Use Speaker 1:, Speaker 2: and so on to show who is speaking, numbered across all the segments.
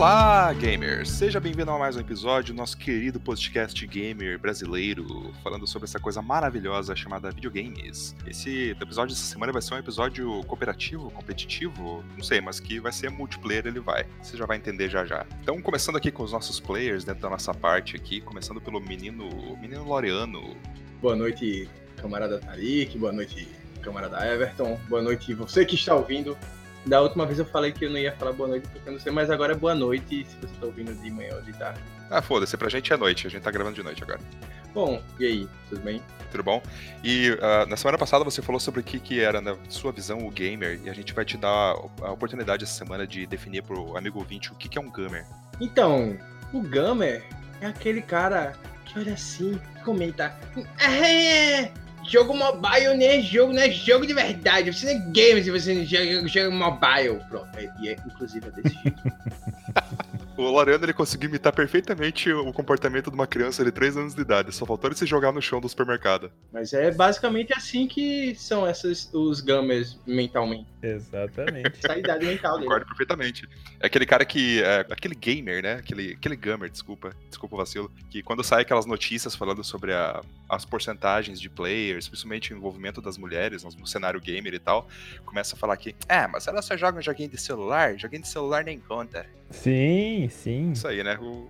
Speaker 1: Olá, gamers! Seja bem-vindo a mais um episódio do nosso querido podcast gamer brasileiro, falando sobre essa coisa maravilhosa chamada videogames. Esse episódio dessa semana vai ser um episódio cooperativo, competitivo, não sei, mas que vai ser multiplayer, ele vai. Você já vai entender já já. Então, começando aqui com os nossos players dentro da nossa parte aqui, começando pelo menino, menino Loreano.
Speaker 2: Boa noite, camarada Tarik, boa noite, camarada Everton, boa noite você que está ouvindo da última vez eu falei que eu não ia falar boa noite porque eu não sei, mas agora é boa noite se você tá ouvindo de manhã ou de tarde.
Speaker 1: Ah, foda-se, pra gente é noite, a gente tá gravando de noite agora.
Speaker 2: Bom, e aí, tudo bem?
Speaker 1: Tudo bom? E uh, na semana passada você falou sobre o que, que era, na sua visão, o gamer, e a gente vai te dar a oportunidade essa semana de definir pro amigo ouvinte o que, que é um gamer.
Speaker 2: Então, o gamer é aquele cara que olha assim, comenta. É, jogo mobile não é jogo, não é jogo de verdade. Você não é game se você não joga, joga mobile. Pronto, é, e é, inclusive é desse jeito.
Speaker 1: o Lorena ele conseguiu imitar perfeitamente o comportamento de uma criança de 3 anos de idade. Só faltou ele se jogar no chão do supermercado.
Speaker 2: Mas é basicamente assim que são esses, os gamers mentalmente.
Speaker 3: Exatamente.
Speaker 2: Essa é a idade mental dele.
Speaker 1: Concordo perfeitamente. É aquele cara que. É, aquele gamer, né? Aquele, aquele gamer, desculpa. Desculpa o vacilo. Que quando sai aquelas notícias falando sobre a, as porcentagens de players, principalmente o envolvimento das mulheres no cenário gamer e tal, começa a falar que. É, mas elas só jogam joguinho de celular, joguinho de celular nem conta.
Speaker 3: Sim, sim.
Speaker 1: Isso aí, né? O...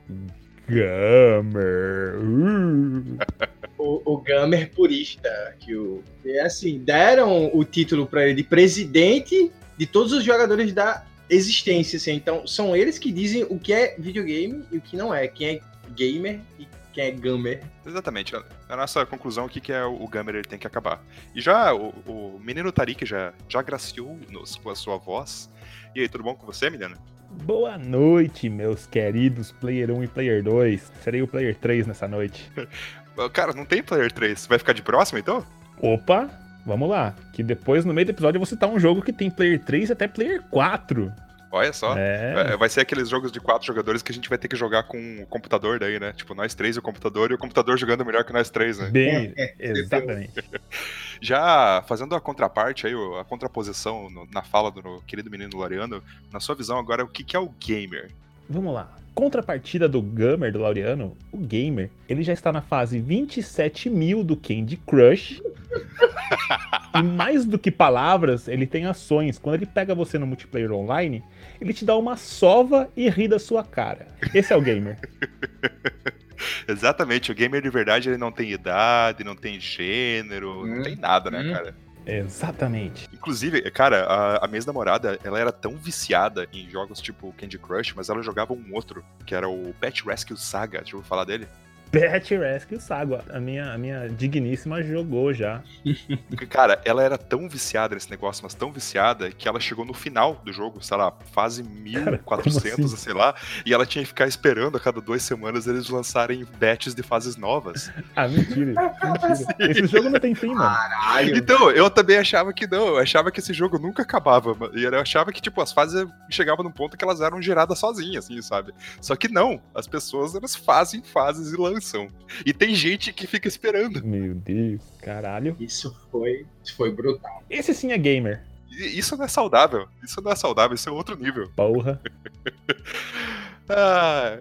Speaker 3: Gamer. Uh.
Speaker 2: o, o Gamer purista. Que o, é assim, deram o título para ele de presidente de todos os jogadores da existência. Assim. Então, são eles que dizem o que é videogame e o que não é. Quem é gamer e quem é gamer.
Speaker 1: Exatamente. A nossa conclusão aqui que é o, gamer ele tem que acabar. E já o, o menino Tarik já, já graciou-nos com a sua voz. E aí, tudo bom com você, menina?
Speaker 3: Boa noite, meus queridos Player 1 e Player 2. Serei o Player 3 nessa noite.
Speaker 1: Cara, não tem Player 3. Vai ficar de próximo, então?
Speaker 3: Opa, vamos lá. Que depois, no meio do episódio, eu vou citar um jogo que tem Player 3 e até Player 4.
Speaker 1: Olha só. É. Vai ser aqueles jogos de quatro jogadores que a gente vai ter que jogar com o computador daí, né? Tipo, nós três e o computador, e o computador jogando melhor que nós três, né?
Speaker 3: Bem, exatamente.
Speaker 1: Já fazendo a contraparte aí, a contraposição no, na fala do querido menino Laureano, na sua visão agora, o que, que é o gamer?
Speaker 3: Vamos lá. Contrapartida do gamer, do Laureano, o gamer, ele já está na fase 27 mil do Candy Crush. e mais do que palavras, ele tem ações. Quando ele pega você no multiplayer online, ele te dá uma sova e ri da sua cara. Esse é o gamer.
Speaker 1: Exatamente, o gamer de verdade ele não tem idade, não tem gênero, hum. não tem nada, né, hum. cara?
Speaker 3: Exatamente.
Speaker 1: Inclusive, cara, a, a minha namorada, ela era tão viciada em jogos tipo Candy Crush, mas ela jogava um outro, que era o Pet Rescue Saga. Deixa eu falar dele?
Speaker 3: Pet Rescue Saga. A minha, a minha digníssima jogou já.
Speaker 1: Cara, ela era tão viciada nesse negócio, mas tão viciada, que ela chegou no final do jogo, sei lá, fase 1400, assim? sei lá, e ela tinha que ficar esperando a cada duas semanas eles lançarem batches de fases novas.
Speaker 3: ah, mentira. mentira. Esse jogo não tem fim, mano.
Speaker 1: Caralho. Então, eu também achava que não. Eu achava que esse jogo nunca acabava. E eu achava que, tipo, as fases chegavam num ponto que elas eram geradas sozinhas, assim, sabe? Só que não. As pessoas, elas fazem fases e lançam e tem gente que fica esperando.
Speaker 3: Meu Deus, caralho.
Speaker 2: Isso foi, foi brutal.
Speaker 3: Esse sim é gamer.
Speaker 1: Isso não é saudável. Isso não é saudável, isso é outro nível.
Speaker 3: Porra.
Speaker 1: ah,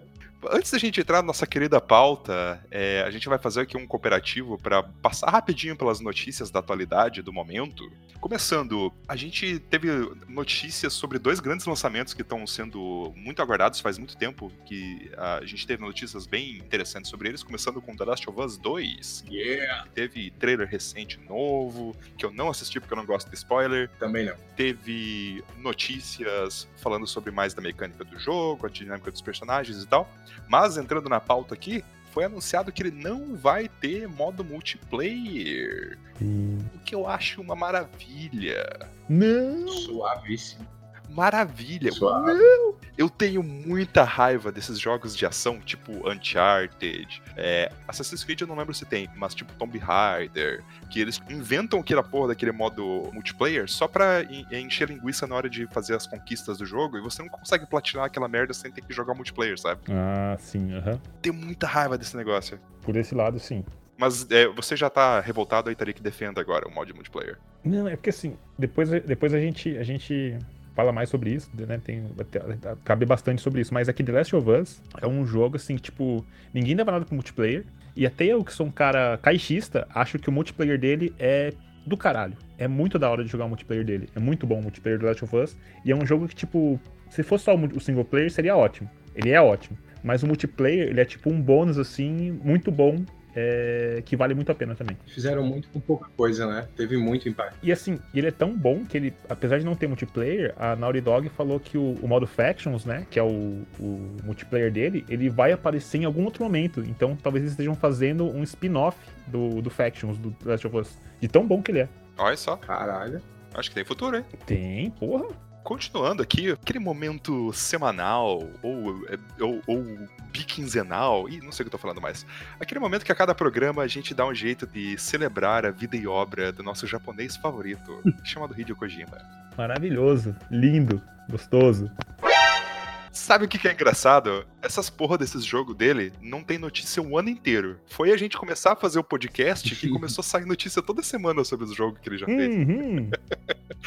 Speaker 1: Antes da gente entrar na nossa querida pauta, é, a gente vai fazer aqui um cooperativo para passar rapidinho pelas notícias da atualidade, do momento. Começando, a gente teve notícias sobre dois grandes lançamentos que estão sendo muito aguardados faz muito tempo, que a gente teve notícias bem interessantes sobre eles, começando com The Last of Us 2.
Speaker 2: Yeah!
Speaker 1: Teve trailer recente novo, que eu não assisti porque eu não gosto de spoiler.
Speaker 2: Também não.
Speaker 1: Teve notícias falando sobre mais da mecânica do jogo, a dinâmica dos personagens e tal. Mas entrando na pauta aqui, foi anunciado que ele não vai ter modo multiplayer. Hum. O que eu acho uma maravilha.
Speaker 3: Não!
Speaker 2: Suavíssimo
Speaker 1: maravilha. Não! Eu tenho muita raiva desses jogos de ação, tipo Uncharted. É, Assassin's Creed eu não lembro se tem, mas tipo Tomb Raider. Que eles inventam aquela porra daquele modo multiplayer só pra encher linguiça na hora de fazer as conquistas do jogo e você não consegue platinar aquela merda sem ter que jogar multiplayer, sabe?
Speaker 3: Ah, sim, aham. Uhum.
Speaker 1: Tenho muita raiva desse negócio.
Speaker 3: Por esse lado, sim.
Speaker 1: Mas é, você já tá revoltado aí, que defenda agora o modo multiplayer.
Speaker 3: Não, é porque assim, depois, depois a gente. A gente fala mais sobre isso, né? Tem, cabe bastante sobre isso. Mas aqui The Last of Us é um jogo assim, tipo, ninguém dava nada pro multiplayer. E até eu, que sou um cara caixista, acho que o multiplayer dele é do caralho. É muito da hora de jogar o multiplayer dele. É muito bom o multiplayer do Last of Us. E é um jogo que, tipo, se fosse só o single player, seria ótimo. Ele é ótimo. Mas o multiplayer, ele é tipo um bônus, assim, muito bom é, que vale muito a pena também.
Speaker 2: Fizeram muito com pouca coisa, né? Teve muito impacto.
Speaker 3: E assim, ele é tão bom que ele, apesar de não ter multiplayer, a Naughty Dog falou que o, o modo Factions, né? Que é o, o, multiplayer dele, ele vai aparecer em algum outro momento. Então talvez eles estejam fazendo um spin-off do, do Factions, do Last of Us. De tão bom que ele é.
Speaker 1: Olha só.
Speaker 2: Caralho.
Speaker 1: Acho que tem futuro, hein?
Speaker 3: Tem, porra
Speaker 1: continuando aqui, aquele momento semanal ou, ou, ou biquinzenal, e não sei o que eu tô falando mais. Aquele momento que a cada programa a gente dá um jeito de celebrar a vida e obra do nosso japonês favorito, chamado Hideo Kojima.
Speaker 3: Maravilhoso, lindo, gostoso.
Speaker 1: Sabe o que, que é engraçado? Essas porra desses jogos dele não tem notícia o ano inteiro. Foi a gente começar a fazer o podcast que começou a sair notícia toda semana sobre os jogos que ele já fez. Uhum.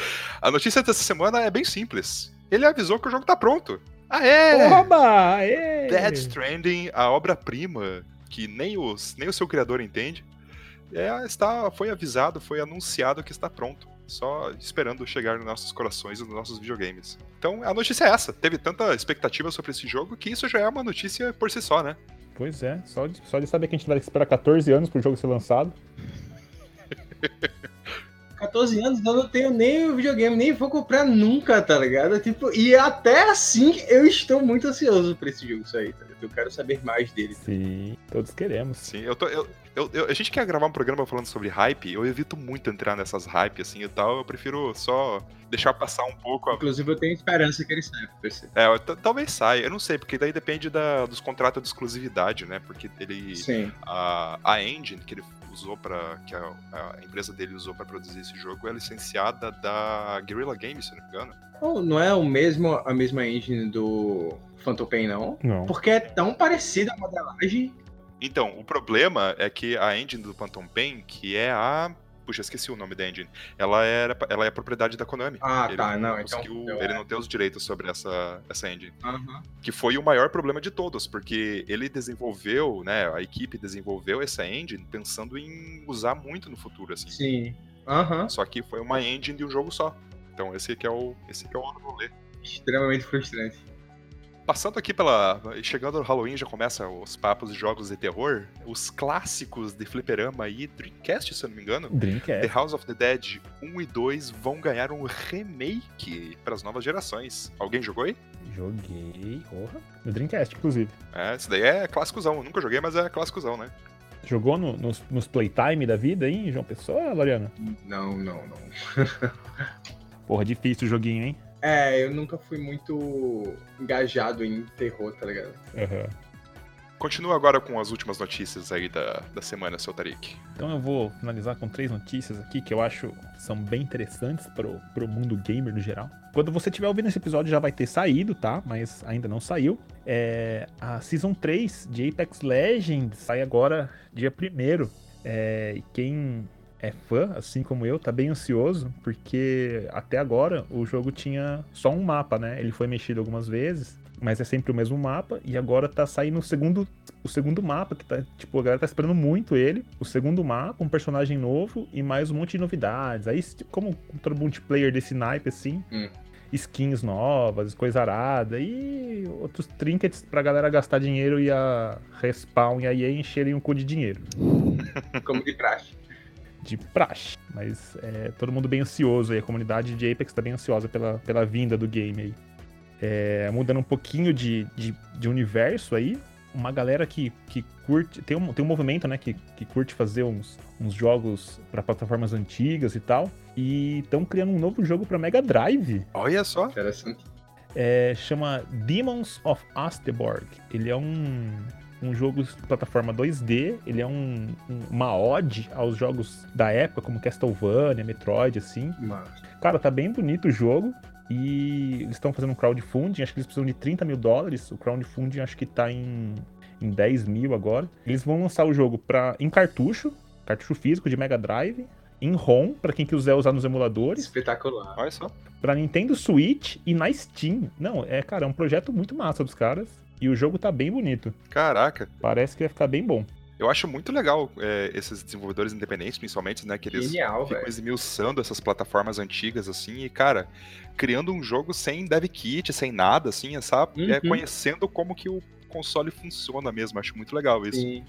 Speaker 1: a notícia dessa semana é bem simples. Ele avisou que o jogo tá pronto.
Speaker 3: Aê! Oba! Aê!
Speaker 1: Dead Stranding, a obra-prima que nem, os, nem o seu criador entende, é, está, foi avisado, foi anunciado que está pronto só esperando chegar nos nossos corações e nos nossos videogames. Então a notícia é essa. Teve tanta expectativa sobre esse jogo que isso já é uma notícia por si só, né?
Speaker 3: Pois é, só de, só de saber que a gente vai esperar 14 anos pro jogo ser lançado.
Speaker 2: 14 anos eu não tenho nem o videogame, nem vou comprar nunca, tá ligado? Tipo, e até assim eu estou muito ansioso pra esse jogo sair, tá ligado? Eu quero saber mais dele.
Speaker 3: Sim, todos queremos.
Speaker 1: Sim, eu tô. Eu, eu, eu, a gente quer gravar um programa falando sobre hype, eu evito muito entrar nessas hype assim e tal, eu prefiro só deixar passar um pouco.
Speaker 2: A... Inclusive eu tenho esperança que ele saia pra PC.
Speaker 1: É, talvez saia, eu não sei, porque daí depende da, dos contratos de exclusividade, né? Porque ele.
Speaker 2: Sim.
Speaker 1: A, a engine que ele usou para que a, a, empresa dele usou para produzir esse jogo é licenciada da Guerrilla Games, se não me engano.
Speaker 2: Oh, não é o mesmo a mesma engine do Phantom Pain não?
Speaker 3: Não.
Speaker 2: Porque é tão parecida a modelagem
Speaker 1: então, o problema é que a engine do Phantom Pain, que é a Puxa, esqueci o nome da engine. Ela, era, ela é propriedade da Konami.
Speaker 2: Ah, ele tá. Não, então.
Speaker 1: Ele é. não tem os direitos sobre essa, essa engine.
Speaker 2: Uhum.
Speaker 1: Que foi o maior problema de todos, porque ele desenvolveu, né? A equipe desenvolveu essa engine pensando em usar muito no futuro, assim.
Speaker 2: Sim. Uhum.
Speaker 1: Só que foi uma engine de um jogo só. Então esse que é o, esse que é o rolê.
Speaker 2: Extremamente frustrante.
Speaker 1: Passando aqui pela. Chegando no Halloween, já começa os papos de jogos de terror. Os clássicos de Fliperama e Dreamcast, se eu não me engano.
Speaker 3: Dreamcast.
Speaker 1: The House of the Dead 1 e 2 vão ganhar um remake para as novas gerações. Alguém jogou aí?
Speaker 3: Joguei, porra. No Dreamcast, inclusive.
Speaker 1: É, isso daí é clássicozão. Eu nunca joguei, mas é clássicozão, né?
Speaker 3: Jogou no, nos, nos Playtime da vida, hein, João Pessoa, Loriana?
Speaker 2: Não, não, não.
Speaker 3: porra, difícil o joguinho, hein?
Speaker 2: É, eu nunca fui muito engajado em terror, tá ligado?
Speaker 3: Uhum.
Speaker 1: Continua agora com as últimas notícias aí da, da semana, seu Tarik.
Speaker 3: Então eu vou finalizar com três notícias aqui que eu acho são bem interessantes pro, pro mundo gamer no geral. Quando você estiver ouvindo esse episódio já vai ter saído, tá? Mas ainda não saiu. É, a Season 3 de Apex Legends sai agora dia 1 é, e quem é fã, assim como eu, tá bem ansioso, porque até agora o jogo tinha só um mapa, né? Ele foi mexido algumas vezes, mas é sempre o mesmo mapa, e agora tá saindo o segundo, o segundo mapa, que tá, tipo, a galera tá esperando muito ele. O segundo mapa, um personagem novo e mais um monte de novidades. Aí, como todo multiplayer desse naipe, assim,
Speaker 2: hum.
Speaker 3: skins novas, coisa arada, e outros trinkets pra galera gastar dinheiro e a Respawn e a EA encherem o cu de dinheiro.
Speaker 2: Como de praxe
Speaker 3: de praxe. Mas é, todo mundo bem ansioso aí, a comunidade de Apex tá bem ansiosa pela, pela vinda do game aí. É, mudando um pouquinho de, de, de, universo aí, uma galera que, que curte. Tem um, tem um movimento, né, que, que curte fazer uns, uns jogos para plataformas antigas e tal. E estão criando um novo jogo para Mega Drive.
Speaker 1: Olha só.
Speaker 2: Interessante.
Speaker 3: É, chama Demons of Asteborg. Ele é um, um jogo de plataforma 2D, ele é um, um, uma ode aos jogos da época, como Castlevania, Metroid, assim.
Speaker 2: Mas...
Speaker 3: Cara, tá bem bonito o jogo. E eles estão fazendo um crowdfunding, acho que eles precisam de 30 mil dólares. O crowdfunding acho que tá em, em 10 mil agora. Eles vão lançar o jogo pra, em cartucho, cartucho físico de Mega Drive, em ROM, para quem quiser usar nos emuladores.
Speaker 2: Espetacular.
Speaker 1: Olha só.
Speaker 3: Pra Nintendo Switch e na Steam. Não, é, cara, é um projeto muito massa dos caras. E o jogo tá bem bonito.
Speaker 1: Caraca.
Speaker 3: Parece que vai ficar bem bom.
Speaker 1: Eu acho muito legal é, esses desenvolvedores independentes, principalmente, né? Que eles
Speaker 2: Genial,
Speaker 1: ficam
Speaker 2: velho.
Speaker 1: esmiuçando essas plataformas antigas, assim, e, cara, criando um jogo sem dev kit, sem nada, assim, sabe? É,
Speaker 2: Uhum.
Speaker 1: conhecendo como que o console funciona mesmo. Acho muito legal isso.
Speaker 2: Sim.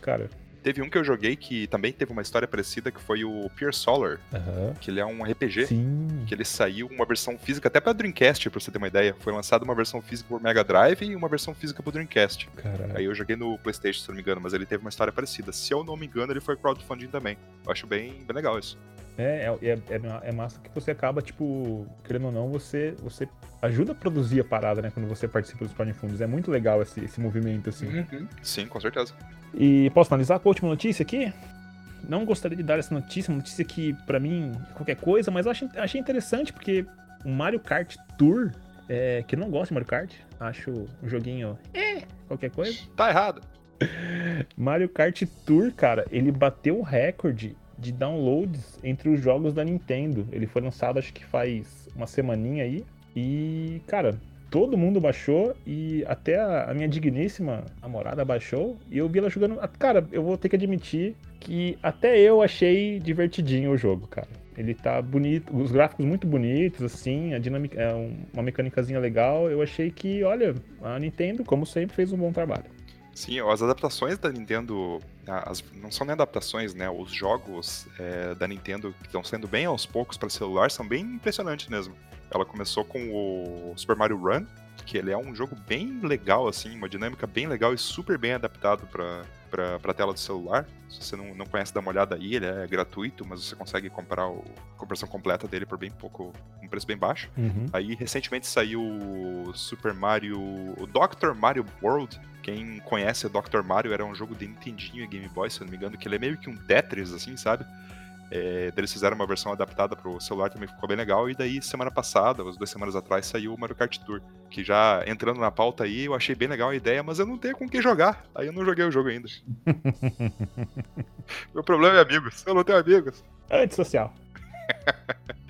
Speaker 3: Cara.
Speaker 1: Teve um que eu joguei que também teve uma história parecida, que foi o Pure Solar,
Speaker 3: Aham.
Speaker 1: que ele é um RPG.
Speaker 3: Sim.
Speaker 1: Que ele saiu uma versão física até pra Dreamcast, pra você ter uma ideia. Foi lançada uma versão física por Mega Drive e uma versão física pro Dreamcast.
Speaker 3: Caralho.
Speaker 1: Aí eu joguei no PlayStation, se não me engano, mas ele teve uma história parecida. Se eu não me engano, ele foi crowdfunding também. Eu acho bem, bem legal isso.
Speaker 3: É, é, é, é massa que você acaba, tipo, querendo ou não, você, você ajuda a produzir a parada, né? Quando você participa dos crowdfunds. É muito legal esse, esse movimento, assim.
Speaker 2: Uhum.
Speaker 1: Sim, com certeza.
Speaker 3: E posso analisar com a última notícia aqui? Não gostaria de dar essa notícia, uma notícia que, pra mim, é qualquer coisa, mas eu achei, achei interessante porque o Mario Kart Tour, é, que eu não gosto de Mario Kart, acho um joguinho, é, qualquer coisa.
Speaker 1: Tá errado.
Speaker 3: Mario Kart Tour, cara, ele bateu o recorde de downloads entre os jogos da Nintendo. Ele foi lançado acho que faz uma semaninha aí. E, cara, todo mundo baixou e até a, minha digníssima namorada baixou e eu vi ela jogando. Ah, Cara, eu vou ter que admitir que até eu achei divertidinho o jogo, cara. Ele tá bonito, os gráficos muito bonitos, assim, a dinâmica é um- uma mecânicazinha legal. Eu achei que, olha, a Nintendo, como sempre, fez um bom trabalho.
Speaker 1: Sim, as adaptações da Nintendo, as- não são nem adaptações, né? Os jogos é, da Nintendo que estão sendo bem aos poucos para celular são bem impressionantes mesmo. Ela começou com o Super Mario Run, que ele é um jogo bem legal, assim, uma dinâmica bem legal e super bem adaptado para para tela do celular. Se você não, não conhece, dá uma olhada aí, ele é gratuito, mas você consegue comprar o- a comparação completa dele por bem pouco, um preço bem baixo.
Speaker 3: Uhum.
Speaker 1: Aí recentemente saiu o Super Mario, o Dr. Mario World. Quem conhece o Dr. Mario era um jogo de Nintendinho e Game Boy, se eu não me engano, que ele é meio que um Tetris, assim, sabe? É, eles fizeram uma versão adaptada pro celular, também ficou bem legal. E daí, semana passada, umas duas semanas atrás, saiu o Mario Kart Tour. Que já entrando na pauta aí, eu achei bem legal a ideia, mas eu não tenho com o que jogar. Aí eu não joguei o jogo ainda. Meu problema é amigos. Eu não tenho amigos.
Speaker 3: Antissocial.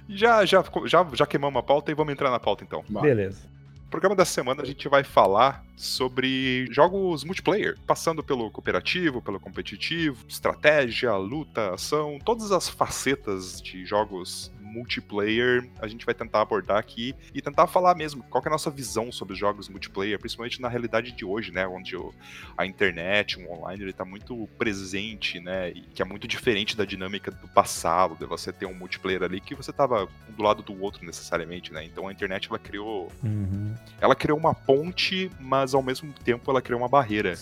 Speaker 1: E já, já, já, já queimamos a pauta e vamos entrar na pauta então.
Speaker 3: Beleza.
Speaker 1: No programa dessa semana a gente vai falar sobre jogos multiplayer, passando pelo cooperativo, pelo competitivo, estratégia, luta, ação, todas as facetas de jogos multiplayer a gente vai tentar abordar aqui e tentar falar mesmo qual que é a nossa visão sobre os jogos multiplayer, principalmente na realidade de hoje, né, onde o- a internet, o online, ele tá muito presente, né, e que é muito diferente da dinâmica do passado, de você ter um multiplayer ali que você tava um do lado do outro necessariamente, né? Então a internet ela criou
Speaker 3: Uhum.
Speaker 1: ela criou uma ponte, mas ao mesmo tempo ela criou uma barreira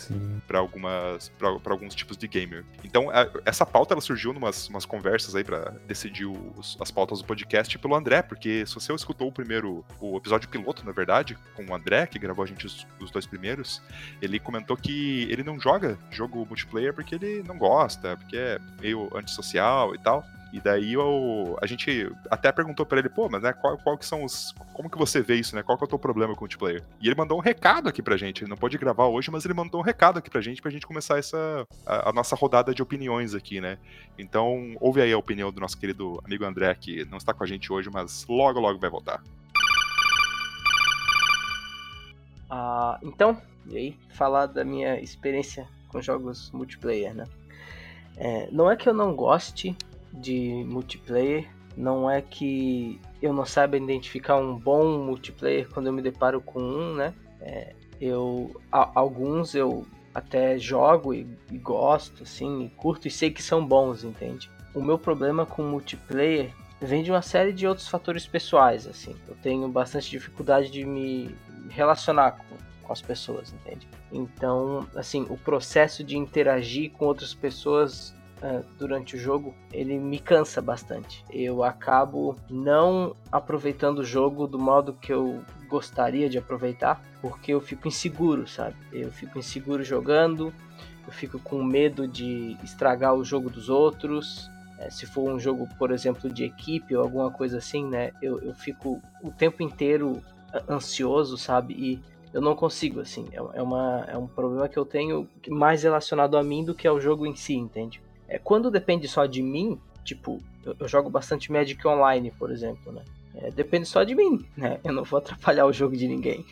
Speaker 1: para algumas para alguns tipos de gamer. Então a- essa pauta ela surgiu numas umas conversas aí para decidir os- as pautas do podcast pelo André, porque se você escutou o primeiro o episódio piloto, na verdade, com o André que gravou a gente os, os dois primeiros, ele comentou que ele não joga jogo multiplayer porque ele não gosta, porque é meio antissocial e tal. E daí eu, a gente até perguntou pra ele, pô, mas né, qual, qual que são os. Como que você vê isso, né? Qual que é o teu problema com o multiplayer? E ele mandou um recado aqui pra gente. Ele não pôde gravar hoje, mas ele mandou um recado aqui pra gente pra gente começar essa. a, a nossa rodada de opiniões aqui, né? Então, ouve aí a opinião do nosso querido amigo André, que não está com a gente hoje, mas logo, logo vai voltar.
Speaker 4: Ah, então, e aí, falar da minha experiência com jogos multiplayer, né? É, não é que eu não goste de multiplayer, não é que eu não saiba identificar um bom multiplayer quando eu me deparo com um, né? É, eu, a- alguns eu até jogo e, e gosto, assim, e curto e sei que são bons, entende? O meu problema com multiplayer vem de uma série de outros fatores pessoais, assim. Eu tenho bastante dificuldade de me relacionar com, com as pessoas, entende? Então, assim, o processo de interagir com outras pessoas ah, durante o jogo, ele me cansa bastante. Eu acabo não aproveitando o jogo do modo que eu gostaria de aproveitar, porque eu fico inseguro, sabe? Eu fico inseguro jogando, eu fico com medo de estragar o jogo dos outros. É, se for um jogo, por exemplo, de equipe ou alguma coisa assim, né? Eu, eu fico o tempo inteiro ansioso, sabe? E eu não consigo, assim. É, é uma, é um problema que eu tenho mais relacionado a mim do que ao jogo em si, entende? É, quando depende só de mim, Tipo, eu, eu jogo bastante Magic Online, por exemplo, né? É, depende só de mim, né? Eu não vou atrapalhar o jogo de ninguém.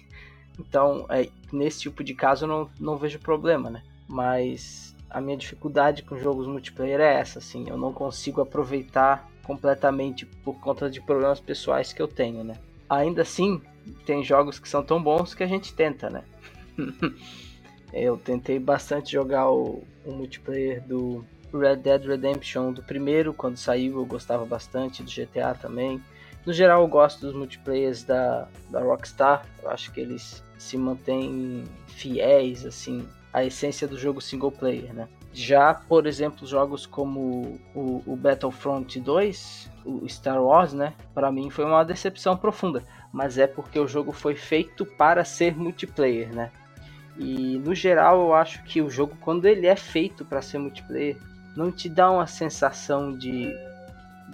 Speaker 4: Então, é, nesse tipo de caso eu não, não vejo problema, né? Mas a minha dificuldade com jogos multiplayer é essa, assim. Eu não consigo aproveitar completamente por conta de problemas pessoais que eu tenho, né? Ainda assim, tem jogos que são tão bons que a gente tenta, né? eu tentei bastante jogar o, o multiplayer do Red Dead Redemption do primeiro, quando saiu eu gostava bastante, do GTA também. No geral eu gosto dos multiplayers da, da Rockstar, eu acho que eles se mantêm fiéis, assim, à essência do jogo single player, né? Já, por exemplo, jogos como o, o Battlefront 2, o Star Wars, né? Para mim foi uma decepção profunda, mas é porque o jogo foi feito para ser multiplayer, né? E no geral eu acho que o jogo, quando ele é feito para ser multiplayer, não te dá uma sensação de,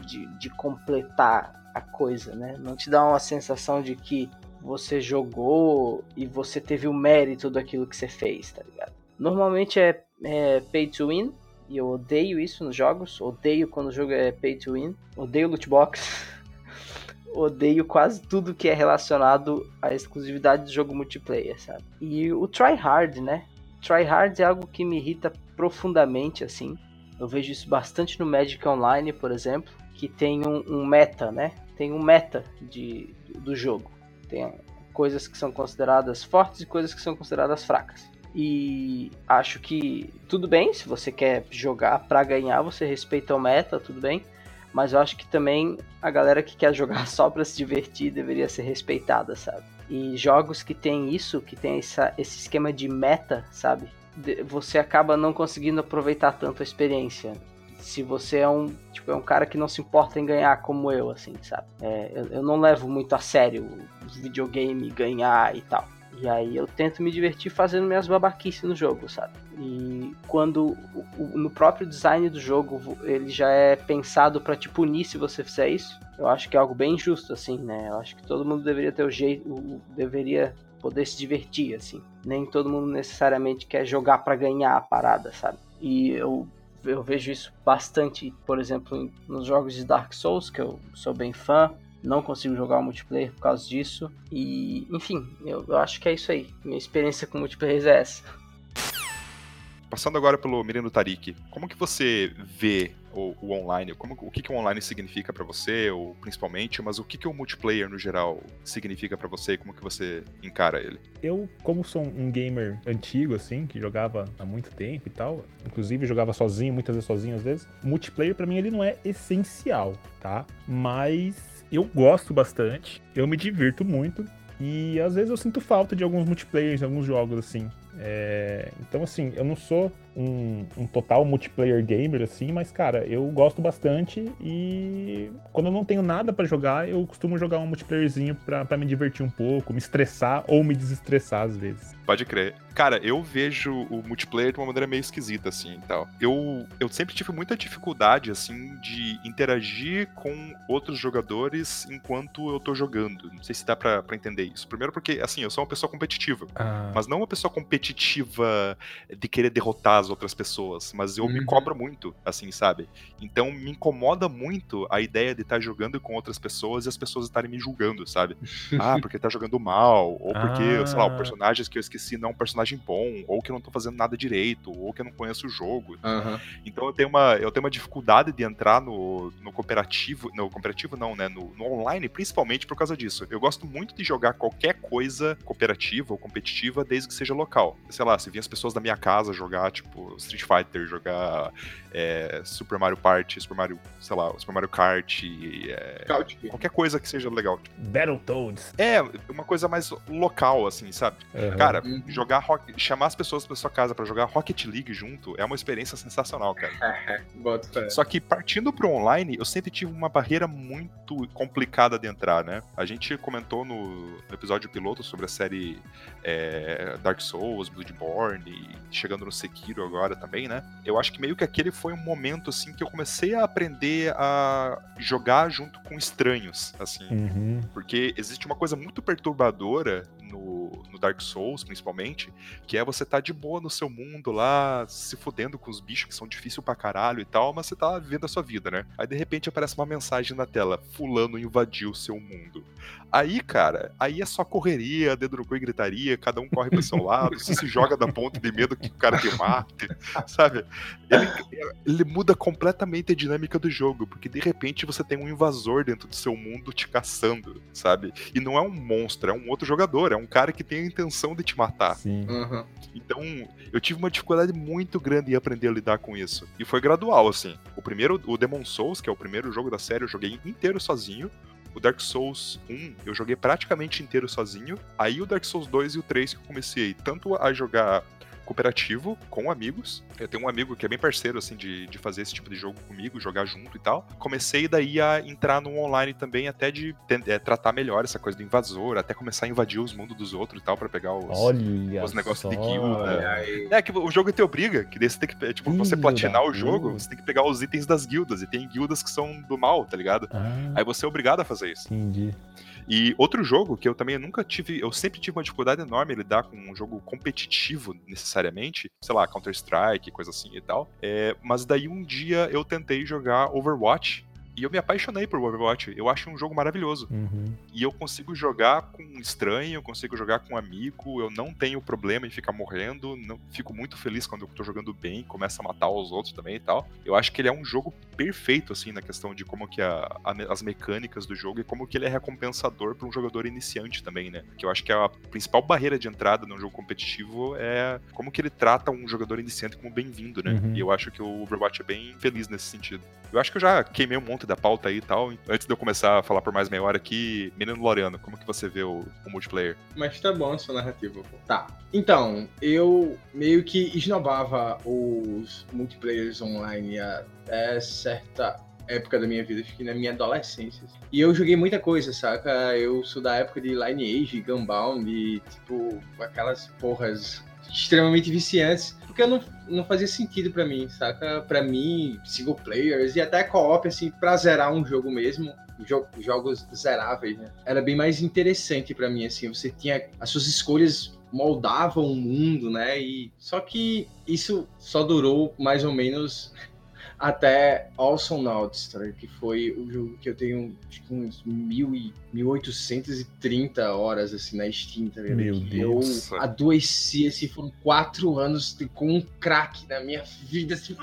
Speaker 4: de, de, completar a coisa, né? Não te dá uma sensação de que você jogou e você teve o mérito daquilo que você fez, tá ligado? Normalmente é, é pay to win, e eu odeio isso nos jogos, odeio quando o jogo é pay to win, odeio loot box, odeio quase tudo que é relacionado à exclusividade do jogo multiplayer, sabe? E o try hard, né? Try hard é algo que me irrita profundamente, assim. Eu vejo isso bastante no Magic Online, por exemplo, que tem um, um meta, né? Tem um meta de, do jogo. Tem coisas que são consideradas fortes e coisas que são consideradas fracas. E acho que tudo bem, se você quer jogar para ganhar, você respeita o meta, tudo bem. Mas eu acho que também a galera que quer jogar só para se divertir deveria ser respeitada, sabe? E jogos que tem isso, que tem essa, esse esquema de meta, sabe? Você acaba não conseguindo aproveitar tanto a experiência. Se você é um, tipo, é um cara que não se importa em ganhar como eu, assim, sabe? É, eu, eu não levo muito a sério videogame, ganhar e tal. E aí eu tento me divertir fazendo minhas babaquices no jogo, sabe? E quando no próprio design do jogo ele já é pensado para te punir se você fizer isso, eu acho que é algo bem injusto, assim, né? Eu acho que todo mundo deveria ter o jeito, deveria poder se divertir, assim. Nem todo mundo necessariamente quer jogar para ganhar a parada, sabe? E eu, eu vejo isso bastante, por exemplo, nos jogos de Dark Souls, que eu sou bem fã. Não consigo jogar o multiplayer por causa disso. E, enfim, eu, eu acho que é isso aí. Minha experiência com multiplayer é essa.
Speaker 1: Passando agora pelo Menino Tarik, como que você vê o, o online? Como, o que, que o online significa para você, ou principalmente, mas o que, que o multiplayer no geral significa para você e como que você encara ele?
Speaker 3: Eu, como sou um gamer antigo, assim, que jogava há muito tempo e tal, inclusive jogava sozinho, muitas vezes sozinho às vezes, multiplayer para mim ele não é essencial, tá? Mas eu gosto bastante, eu me divirto muito e às vezes eu sinto falta de alguns multiplayers, alguns jogos assim. É, então, assim, eu não sou um, um, total multiplayer gamer, assim, mas, cara, eu gosto bastante e quando eu não tenho nada para jogar, eu costumo jogar um multiplayerzinho pra, pra me divertir um pouco, me estressar ou me desestressar às vezes.
Speaker 1: Pode crer. Cara, eu vejo o multiplayer de uma maneira meio esquisita, assim, e tal. Eu, eu sempre tive muita dificuldade, assim, de interagir com outros jogadores enquanto eu tô jogando. Não sei se dá pra, pra entender isso. Primeiro porque, assim, eu sou uma pessoa competitiva, ah. mas não uma pessoa competitiva de querer derrotar as outras pessoas, mas eu uhum. me cobro muito, assim, sabe? Então me incomoda muito a ideia de estar tá jogando com outras pessoas e as pessoas estarem me julgando, sabe? ah, porque tá jogando mal, ou porque, ah. sei lá, o personagem que eu esqueci não é um personagem bom, ou que eu não tô fazendo nada direito, ou que eu não conheço o jogo. Uhum. Então eu tenho uma, eu tenho uma dificuldade de entrar no, no cooperativo, no cooperativo não, né, no, no online, principalmente por causa disso. Eu gosto muito de jogar qualquer coisa cooperativa ou competitiva, desde que seja local. Sei lá, se vir as pessoas da minha casa jogar, tipo, Street Fighter, jogar é, Super Mario Party, Super Mario, sei lá, Super Mario Kart, é, qualquer coisa que seja legal. Tipo.
Speaker 3: Battletoads.
Speaker 1: É, uma coisa mais local, assim, sabe? Uhum. Cara, jogar rock, chamar as pessoas pra sua casa para jogar Rocket League junto é uma experiência sensacional, cara. Só que partindo pro online, eu sempre tive uma barreira muito complicada de entrar, né? A gente comentou no, episódio piloto sobre a série é, Dark Souls, Bloodborne, chegando no Sekiro agora também, né? Eu acho que meio que aquele foi um momento, assim, que eu comecei a aprender a jogar junto com estranhos, assim. Uhum. Porque existe uma coisa muito perturbadora no, no Dark Souls, principalmente, que é você tá de boa no seu mundo lá, se fudendo com os bichos que são difíceis pra caralho e tal, mas você tá vivendo a sua vida, né? Aí de repente aparece uma mensagem na tela: Fulano invadiu o seu mundo. Aí, cara, aí é só correria, dedo no cu e gritaria, cada um corre pro seu lado, você se joga da ponta de medo que o cara te mate, sabe? Ele, ele muda completamente a dinâmica do jogo, porque de repente você tem um invasor dentro do seu mundo te caçando, sabe? E não é um monstro, é um outro jogador, é um cara que tem a intenção de te matar.
Speaker 3: Sim.
Speaker 2: Uhum.
Speaker 1: Então, eu tive uma dificuldade muito grande em aprender a lidar com isso. E foi gradual, assim. O primeiro, o Demon Souls, que é o primeiro jogo da série, eu joguei inteiro sozinho. O Dark Souls 1 eu joguei praticamente inteiro sozinho. Aí o Dark Souls 2 e o 3 que eu comecei tanto a jogar cooperativo com amigos. Eu tenho um amigo que é bem parceiro, assim, de, de fazer esse tipo de jogo comigo, jogar junto e tal. Comecei daí a entrar no online também, até de é, tratar melhor essa coisa do invasor, até começar a invadir os mundos dos outros e tal, para pegar os,
Speaker 3: Olha
Speaker 1: os negócios
Speaker 3: só.
Speaker 1: de guilda.
Speaker 2: Aí,
Speaker 1: É que o jogo te obriga, que daí você tem que, é, tipo, você platinar o jogo, você tem que pegar os itens das guildas, e tem guildas que são do mal, tá ligado?
Speaker 3: Ah,
Speaker 1: Aí você é obrigado a fazer isso.
Speaker 3: entendi.
Speaker 1: E outro jogo que eu também nunca tive, eu sempre tive uma dificuldade enorme em lidar com um jogo competitivo necessariamente, sei lá, Counter-Strike, coisa assim e tal. É, mas daí um dia eu tentei jogar Overwatch e eu me apaixonei por Overwatch. Eu acho um jogo maravilhoso.
Speaker 3: Uhum.
Speaker 1: E eu consigo jogar com um estranho, eu consigo jogar com um amigo, eu não tenho problema em ficar morrendo, não fico muito feliz quando eu tô jogando bem, começa a matar os outros também e tal. Eu acho que ele é um jogo perfeito, assim, na questão de como que a- a- as mecânicas do jogo e como que ele é recompensador para um jogador iniciante também, né? Que eu acho que a principal barreira de entrada num jogo competitivo é como que ele trata um jogador iniciante como bem-vindo, né?
Speaker 3: Uhum.
Speaker 1: E eu acho que o Overwatch é bem feliz nesse sentido. Eu acho que eu já queimei um monte da pauta aí e tal. Antes de eu começar a falar por mais meia hora aqui, menino Loreano, como que você vê o, o multiplayer?
Speaker 2: Mas tá bom essa narrativa. pô. Tá. Então, eu meio que esnobava os multiplayers online até certa época da minha vida, acho que na minha adolescência. E eu joguei muita coisa, saca? Eu sou da época de Lineage, Gunbound, e tipo, aquelas porras extremamente viciantes. Porque não, não fazia sentido pra mim, saca? Pra mim, single players e até co-op, assim, pra zerar um jogo mesmo. jo- Jogos zeráveis, né? Era bem mais interessante pra mim, assim. Você tinha as suas escolhas moldavam o mundo, né? E só que isso só durou mais ou menos até Awesome Nauts, tá ligado? que foi o jogo que eu tenho acho que uns mil e 1830 horas assim na Steam, tá ligado?
Speaker 3: Meu
Speaker 2: Que
Speaker 3: Deus.
Speaker 2: Eu adoeci, assim, foram quatro anos de- com um crack na minha vida, assim,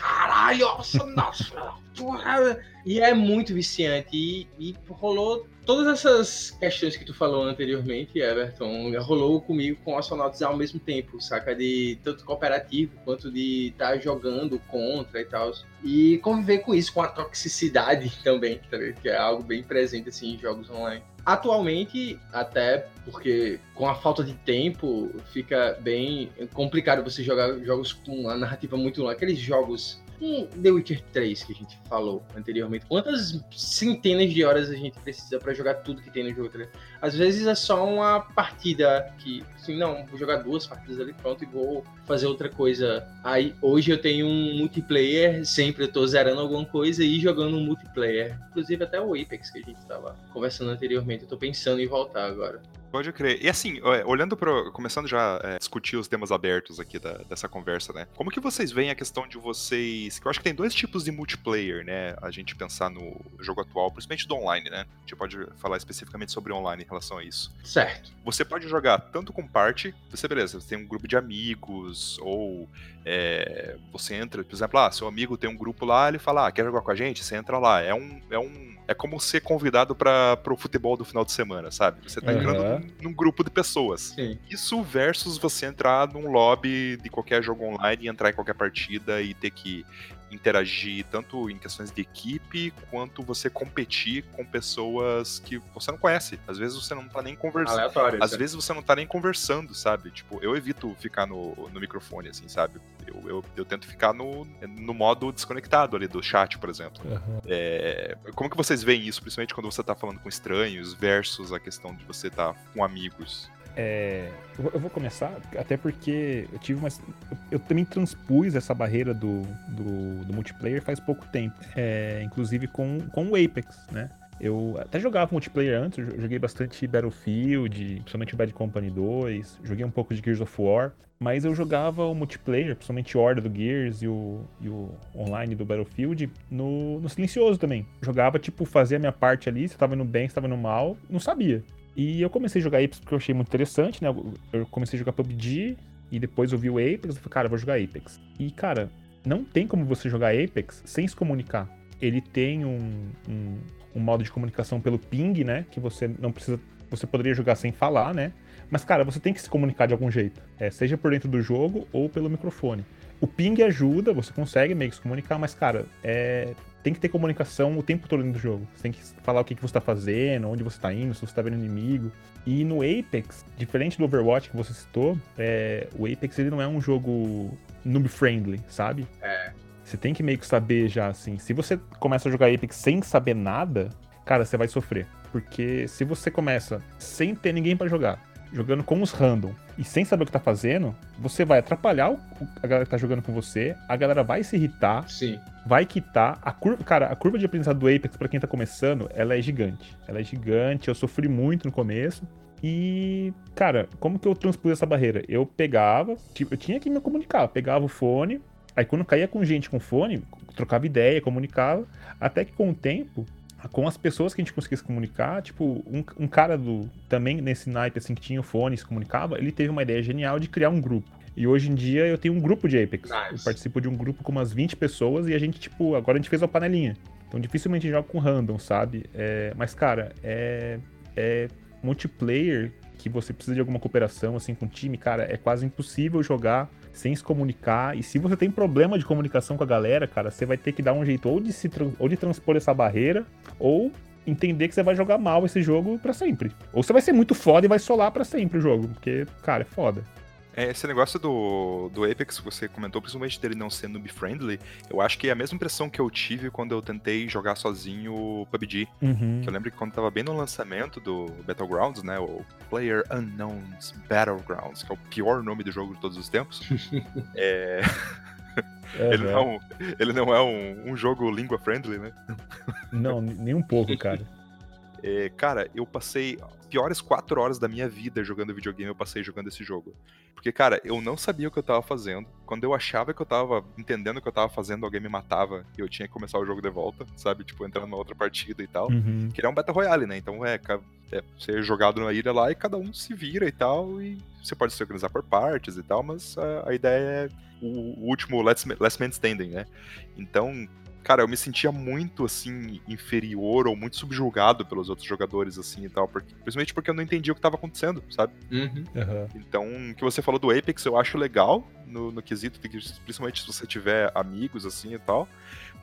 Speaker 2: caralho, Awesome Nauts, porra! E é muito viciante. E, e rolou todas essas questões que tu falou anteriormente, Everton, rolou comigo com astronautas ao mesmo tempo, saca? De tanto cooperativo quanto de estar jogando contra e tal. E conviver com isso, com a toxicidade também, tá que é algo bem presente assim, em jogos online. Atualmente, até porque com a falta de tempo, fica bem complicado você jogar jogos com uma narrativa muito longa. Aqueles jogos um The Witcher 3 que a gente falou anteriormente. Quantas centenas de horas a gente precisa pra jogar tudo que tem no jogo? tá? Às vezes é só uma partida que, assim, não, vou jogar duas partidas ali pronto e vou fazer outra coisa. Aí hoje eu tenho um multiplayer, sempre eu tô zerando alguma coisa e jogando um multiplayer. Inclusive até o Apex que a gente tava conversando anteriormente, eu tô pensando em voltar agora.
Speaker 1: Pode crer. E assim, é, olhando pro. Começando já a discutir os temas abertos aqui da- dessa conversa, né? Como que vocês veem a questão de vocês. Que eu acho que tem dois tipos de multiplayer, né? A gente pensar no jogo atual, principalmente do online, né? A gente pode falar especificamente sobre online em relação a isso.
Speaker 2: Certo.
Speaker 1: Você pode jogar tanto com parte, você, beleza, você tem um grupo de amigos, ou é, você entra, por exemplo, ah, seu amigo tem um grupo lá, ele fala, ah, quer jogar com a gente? Você entra lá. É um. É um é como ser convidado para o futebol do final de semana, sabe? Você tá entrando num, num grupo de pessoas.
Speaker 2: Sim.
Speaker 1: Isso versus você entrar num lobby de qualquer jogo online e entrar em qualquer partida e ter que interagir tanto em questões de equipe quanto você competir com pessoas que você não conhece. Às vezes você não tá nem conversando.
Speaker 2: Aleatório.
Speaker 1: Às
Speaker 2: certo?
Speaker 1: vezes você não tá nem conversando, sabe? Tipo, eu evito ficar no, no microfone, assim, sabe? Eu, eu, eu tento ficar no, no modo desconectado ali do chat, por exemplo.
Speaker 3: Aham.
Speaker 1: É, como que vocês veem isso, principalmente quando você tá falando com estranhos versus a questão de você tá com amigos?
Speaker 3: É, eu vou- começar, até porque eu tive uma. eu- também transpus essa barreira do, do, do multiplayer faz pouco tempo. É, inclusive com, com o Apex, né? Eu até jogava multiplayer antes, joguei bastante Battlefield, principalmente Bad Company 2, joguei um pouco de Gears of War, mas eu jogava o multiplayer, principalmente Horda do Gears e o, e o online do Battlefield, no, no silencioso também. Jogava, tipo, fazia a minha parte ali, se tava indo bem, se tava indo mal, não sabia. E eu comecei a jogar Apex porque eu achei muito interessante, né? Eu comecei a jogar PUBG e depois eu vi o Apex e falei, cara, vou jogar Apex. E, cara, não tem como você jogar Apex sem se comunicar. Ele tem um, um, um modo de comunicação pelo ping, né? Que você não precisa. Você poderia jogar sem falar, né? Mas, cara, você tem que se comunicar de algum jeito. É, seja por dentro do jogo ou pelo microfone. O ping ajuda, você consegue meio que se comunicar, mas, cara, é, tem que ter comunicação o tempo todo dentro do jogo. Você tem que falar o que, que você está fazendo, onde você está indo, se você está vendo inimigo. E no Apex, diferente do Overwatch que você citou, é, o Apex ele não é um jogo noob-friendly, sabe?
Speaker 2: É.
Speaker 3: Você tem que meio que saber já, assim. Se você começa a jogar Apex sem saber nada, cara, você vai sofrer. Porque se você começa sem ter ninguém para jogar, jogando com os random e sem saber o que tá fazendo, você vai atrapalhar o, a galera que tá jogando com você, a galera vai se irritar,
Speaker 2: Sim.
Speaker 3: vai quitar. A curva, cara, a curva de aprendizado do Apex, para quem tá começando, ela é gigante. Ela é gigante, eu sofri muito no começo. E, cara, como que eu transpus essa barreira? Eu pegava, eu tinha que me comunicar, pegava o fone, aí quando caía com gente com fone, trocava ideia, comunicava, até que com o tempo com as pessoas que a gente conseguia se comunicar, tipo, um, um, cara do também nesse naipe assim que tinha o fone e se comunicava, ele teve uma ideia genial de criar um grupo. E hoje em dia eu tenho um grupo de Apex.
Speaker 2: Nice.
Speaker 3: Eu participo de um grupo com umas 20 pessoas e a gente, tipo, agora a gente fez uma panelinha. Então dificilmente joga com random, sabe? É, mas, cara, é, é multiplayer que você precisa de alguma cooperação assim com o time, cara, é quase impossível jogar sem se comunicar. E se você tem problema de comunicação com a galera, cara, você vai ter que dar um jeito ou de, se ou de transpor essa barreira, ou entender que você vai jogar mal esse jogo para sempre. Ou você vai ser muito foda e vai solar para sempre o jogo, porque, cara, é foda.
Speaker 1: É, esse negócio do, do Apex que você comentou, principalmente dele não ser noob-friendly, eu acho que é a mesma impressão que eu tive quando eu tentei jogar sozinho PUBG.
Speaker 3: Uhum.
Speaker 1: Que eu lembro que quando tava bem no lançamento do Battlegrounds, né, o Player Unknowns Battlegrounds, que é o pior nome do jogo de todos os tempos, é... Ele não, ele não é um, um jogo língua friendly, né?
Speaker 3: Não, nem um pouco, cara.
Speaker 1: É, cara, eu passei piores quatro horas da minha vida jogando videogame, eu passei jogando esse jogo. Porque, cara, eu não sabia o que eu tava fazendo. Quando eu achava que eu tava entendendo o que eu tava fazendo, alguém me matava e eu tinha que começar o jogo de volta, sabe? Tipo, entrando numa outra partida e tal.
Speaker 3: Uhum.
Speaker 1: Que ele é um Battle Royale, né? Então é, é ser jogado numa ilha lá e cada um se vira e tal. E você pode se organizar por partes e tal, mas a, a ideia é o, o último last, last Man Standing, né? Então, cara, eu me sentia muito, assim, inferior ou muito subjugado pelos outros jogadores, assim, e tal, porque, principalmente porque eu não entendia o que estava acontecendo, sabe?
Speaker 2: Uhum.
Speaker 3: Uhum.
Speaker 1: Então, o que você falou do Apex, eu acho legal, no, no quesito, principalmente se você tiver amigos, assim, e tal,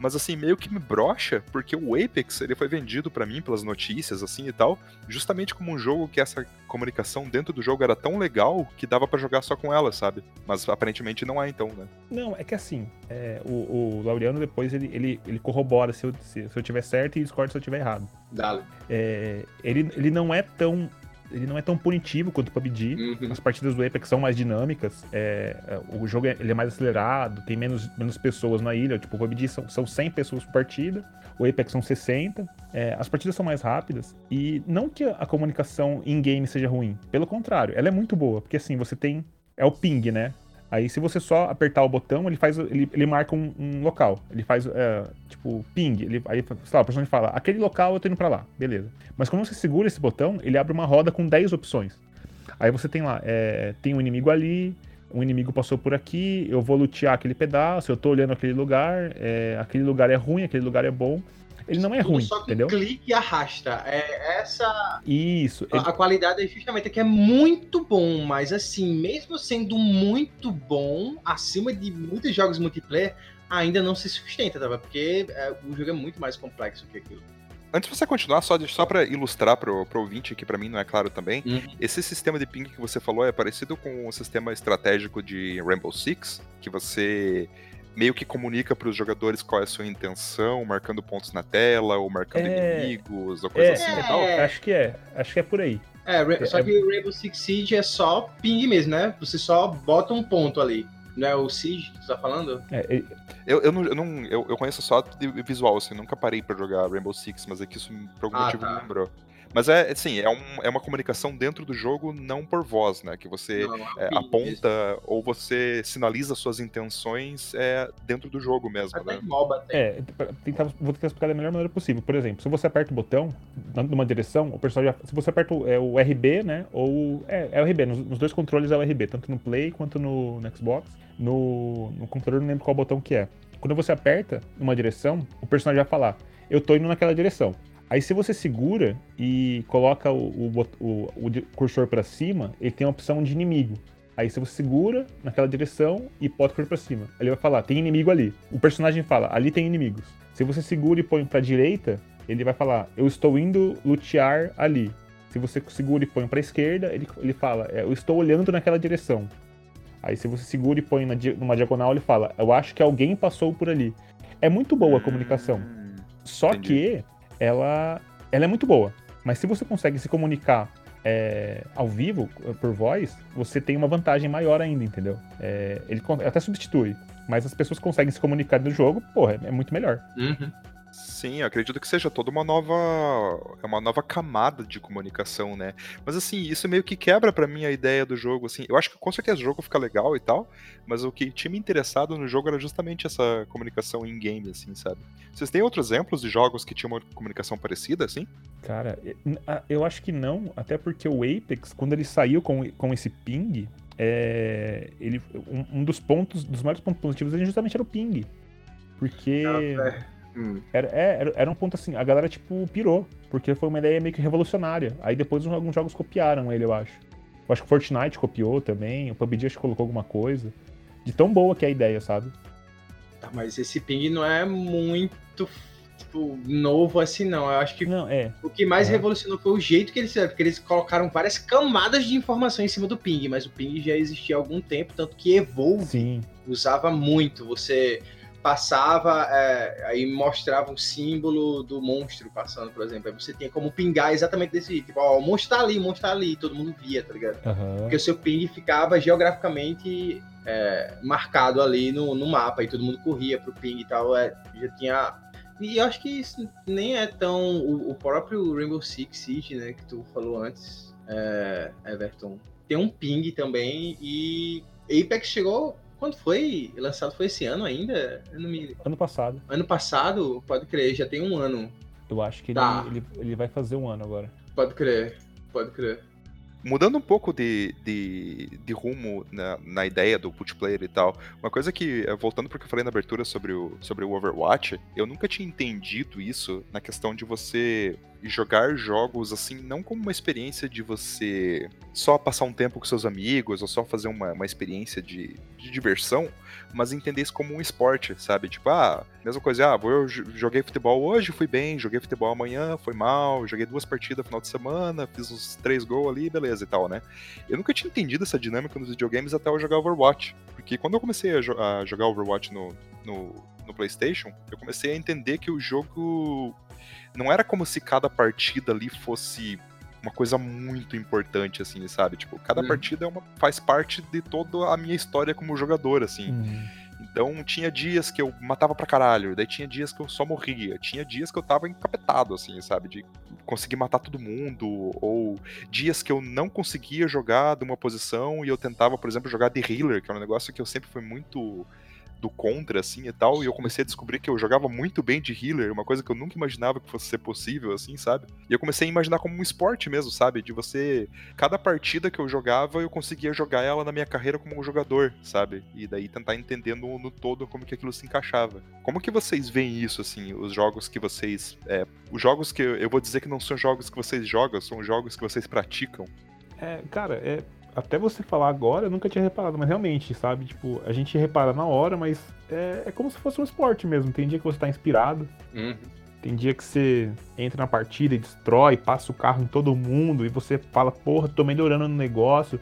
Speaker 1: mas assim, meio que me brocha, porque o Apex, ele foi vendido para mim pelas notícias, assim e tal, justamente como um jogo que essa comunicação dentro do jogo era tão legal que dava para jogar só com ela, sabe? Mas aparentemente não é então, né?
Speaker 3: Não, é que assim, é, o, o, Laureano depois ele, ele, ele corrobora se eu, se, se eu tiver certo e discorda se eu tiver errado.
Speaker 2: Dale.
Speaker 3: É, ele, ele não é tão ele não é tão punitivo quanto o PUBG.
Speaker 2: Uhum.
Speaker 3: As partidas do Apex são mais dinâmicas. É, o jogo é, ele é mais acelerado, tem menos, menos pessoas na ilha. Tipo, o PUBG são, são 100 pessoas por partida, o Apex são 60. É, as partidas são mais rápidas. E não que a comunicação in-game seja ruim. Pelo contrário, ela é muito boa. Porque assim, você tem. É o ping, né? Aí, se você só apertar o botão, ele faz, ele, ele marca um, um local. Ele faz, é, tipo, ping. Ele, aí, sei lá, o personagem fala, aquele local eu tô indo pra lá. Beleza. Mas quando você segura esse botão, ele abre uma roda com 10 opções. Aí você tem lá, é, tem um inimigo ali, um inimigo passou por aqui, eu vou lutear aquele pedaço, eu tô olhando aquele lugar, é, aquele lugar é ruim, aquele lugar é bom. Ele não é
Speaker 2: Tudo
Speaker 3: ruim,
Speaker 2: só com
Speaker 3: entendeu?
Speaker 2: clique e arrasta. É essa
Speaker 3: Isso.
Speaker 2: a, a qualidade é justamente que é muito bom, mas assim, mesmo sendo muito bom, acima de muitos jogos multiplayer, ainda não se sustenta, tá? Porque é, o jogo é muito mais complexo que aquilo.
Speaker 1: Antes de você continuar, só, só para ilustrar pro, pro ouvinte, que para mim não é claro também,
Speaker 2: Uhum.
Speaker 1: esse sistema de ping que você falou é parecido com o sistema estratégico de Rainbow Six, que você meio que comunica para os jogadores qual é a sua intenção, marcando pontos na tela, ou marcando
Speaker 3: É.
Speaker 1: inimigos, ou coisa
Speaker 3: É,
Speaker 1: assim
Speaker 2: é.
Speaker 1: e tal.
Speaker 3: Acho que é. Acho que é por aí.
Speaker 2: É, Ra- só
Speaker 3: É-
Speaker 2: que o Rainbow Six Siege é só ping mesmo, né? Você só bota um ponto ali. Não é o Siege que tu tá falando?
Speaker 3: É,
Speaker 1: eu, eu, não, eu, não eu, eu, conheço só de visual, assim, nunca parei pra jogar Rainbow Six, mas é que isso por algum ah, motivo tá. me lembrou. Mas é assim, é, um, é uma comunicação dentro do jogo, não por voz, né? Que você não, é, é aponta ou você sinaliza suas intenções é, dentro do jogo mesmo,
Speaker 2: até
Speaker 1: né?
Speaker 2: MOBA
Speaker 3: até. É, tentar, vou tentar explicar da melhor maneira possível. Por exemplo, se você aperta o botão numa direção, o personagem. Se você aperta o, é, o RB, né? Ou. É, é o RB, nos, nos, dois controles é o RB, tanto no Play quanto no, no Xbox. No, no computador eu não lembro qual botão que é. Quando você aperta numa direção, o personagem vai falar, eu tô indo naquela direção. Aí se você segura e coloca o, o, o, o cursor para cima, ele tem a opção de inimigo. Aí se você segura naquela direção e pode cursor para cima, ele vai falar, tem inimigo ali. O personagem fala, ali tem inimigos. Se você segura e põe para direita, ele vai falar, eu estou indo lutear ali. Se você segura e põe para esquerda, ele, ele fala, é, eu estou olhando naquela direção. Aí se você segura e põe na, numa diagonal, ele fala, eu acho que alguém passou por ali. É muito boa a comunicação. Hum, Só entendi. que ela, ela é muito boa. Mas se você consegue se comunicar é, ao vivo, por voz, você tem uma vantagem maior ainda, entendeu? É, ele até substitui, mas as pessoas conseguem se comunicar no jogo, porra, é muito melhor.
Speaker 2: Uhum.
Speaker 1: Sim, eu acredito que seja toda uma nova é uma nova camada de comunicação, né? Mas assim, isso meio que quebra para mim a ideia do jogo, assim. Eu acho que com certeza o jogo fica legal e tal, mas o que tinha me interessado no jogo era justamente essa comunicação em game, assim, sabe? Vocês têm outros exemplos de jogos que tinham uma comunicação parecida, assim?
Speaker 3: Cara, eu acho que não, até porque o Apex, quando ele saiu com, com esse ping, é, ele, um, um dos pontos, dos maiores pontos positivos, justamente era o ping. Porque. Ah, Hum. Era, é, era, era, um ponto assim, a galera, tipo, pirou. Porque foi uma ideia meio que revolucionária. Aí depois alguns jogos copiaram ele, eu acho. Eu acho que Fortnite copiou também, o PUBG acho que colocou alguma coisa. De tão boa que é a ideia, sabe?
Speaker 2: Tá, mas esse ping não é muito tipo, novo assim, não. Eu acho que
Speaker 3: não, é.
Speaker 2: o que mais é. revolucionou foi o jeito que eles fizeram, porque eles colocaram várias camadas de informação em cima do ping, mas o ping já existia há algum tempo, tanto que Evolve
Speaker 3: Sim.
Speaker 2: usava muito. Você passava, é, aí mostrava um símbolo do monstro passando, por exemplo. Aí você tinha como pingar exatamente desse tipo, ó, o monstro tá ali, o monstro tá ali, todo mundo via, tá ligado?
Speaker 3: Uhum.
Speaker 2: Porque o seu ping ficava geograficamente é, marcado ali no, no mapa, e todo mundo corria pro ping e tal, é, já tinha... E eu acho que isso nem é tão... O, o próprio Rainbow Six Siege, né, que tu falou antes, é, Everton, tem um ping também, e Apex chegou quando foi lançado? Foi esse ano ainda? Me...
Speaker 3: Ano passado.
Speaker 2: Ano passado? Pode crer, já tem um ano.
Speaker 3: Eu acho que tá. ele, ele, ele vai fazer um ano agora.
Speaker 2: Pode crer, pode crer.
Speaker 1: Mudando um pouco de, de, de rumo na, na, ideia do multiplayer e tal, uma coisa que, eh, voltando porque eu falei na abertura sobre o, sobre o Overwatch, eu nunca tinha entendido isso na questão de você jogar jogos assim, não como uma experiência de você só passar um tempo com seus amigos ou só fazer uma, uma experiência de, de diversão, mas entender isso como um esporte, sabe? Tipo, ah, mesma coisa, ah, eu joguei futebol hoje, fui bem, joguei futebol amanhã, foi mal, joguei duas partidas no final de semana, fiz uns três gols ali, beleza e tal, né? Eu nunca tinha entendido essa dinâmica nos videogames até eu jogar Overwatch. Porque quando eu comecei a, jo a jogar Overwatch no, no, no PlayStation, eu comecei a entender que o jogo não era como se cada partida ali fosse uma coisa muito importante, assim, sabe? Tipo, cada uhum. partida é uma, faz parte de toda a minha história como jogador, assim.
Speaker 3: Uhum.
Speaker 1: Então tinha dias que eu matava pra caralho, daí tinha dias que eu só morria, tinha dias que eu tava encapetado, assim, sabe? De conseguir matar todo mundo, ou dias que eu não conseguia jogar de uma posição e eu tentava, por exemplo, jogar de healer, que é um negócio que eu sempre fui muito do contra, assim, e tal, e eu comecei a descobrir que eu jogava muito bem de healer, uma coisa que eu nunca imaginava que fosse ser possível, assim, sabe? E eu comecei a imaginar como um esporte mesmo, sabe? De você... Cada partida que eu jogava, eu conseguia jogar ela na minha carreira como um jogador, sabe? E daí tentar entender no, no todo como que aquilo se encaixava. Como que vocês veem isso, assim, os jogos que vocês... É, os jogos que eu vou dizer que não são jogos que vocês jogam, são jogos que vocês praticam.
Speaker 3: É, cara, é, até você falar agora, eu nunca tinha reparado, mas realmente, sabe? Tipo, a gente repara na hora, mas é, é como se fosse um esporte mesmo. Tem dia que você tá inspirado,
Speaker 2: uhum.
Speaker 3: tem dia que você entra na partida e destrói, passa o carro em todo mundo, e você fala, porra, tô melhorando no negócio,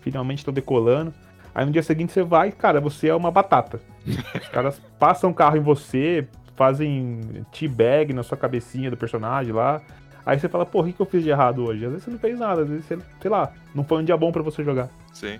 Speaker 3: finalmente tô decolando. Aí no dia seguinte você vai, cara, você é uma batata. Os caras passam o carro em você, fazem teabag na sua cabecinha do personagem lá. Aí você fala, porra, o que eu fiz de errado hoje? Às vezes você não fez nada, às vezes você, sei lá, não foi um dia bom para você jogar.
Speaker 1: Sim.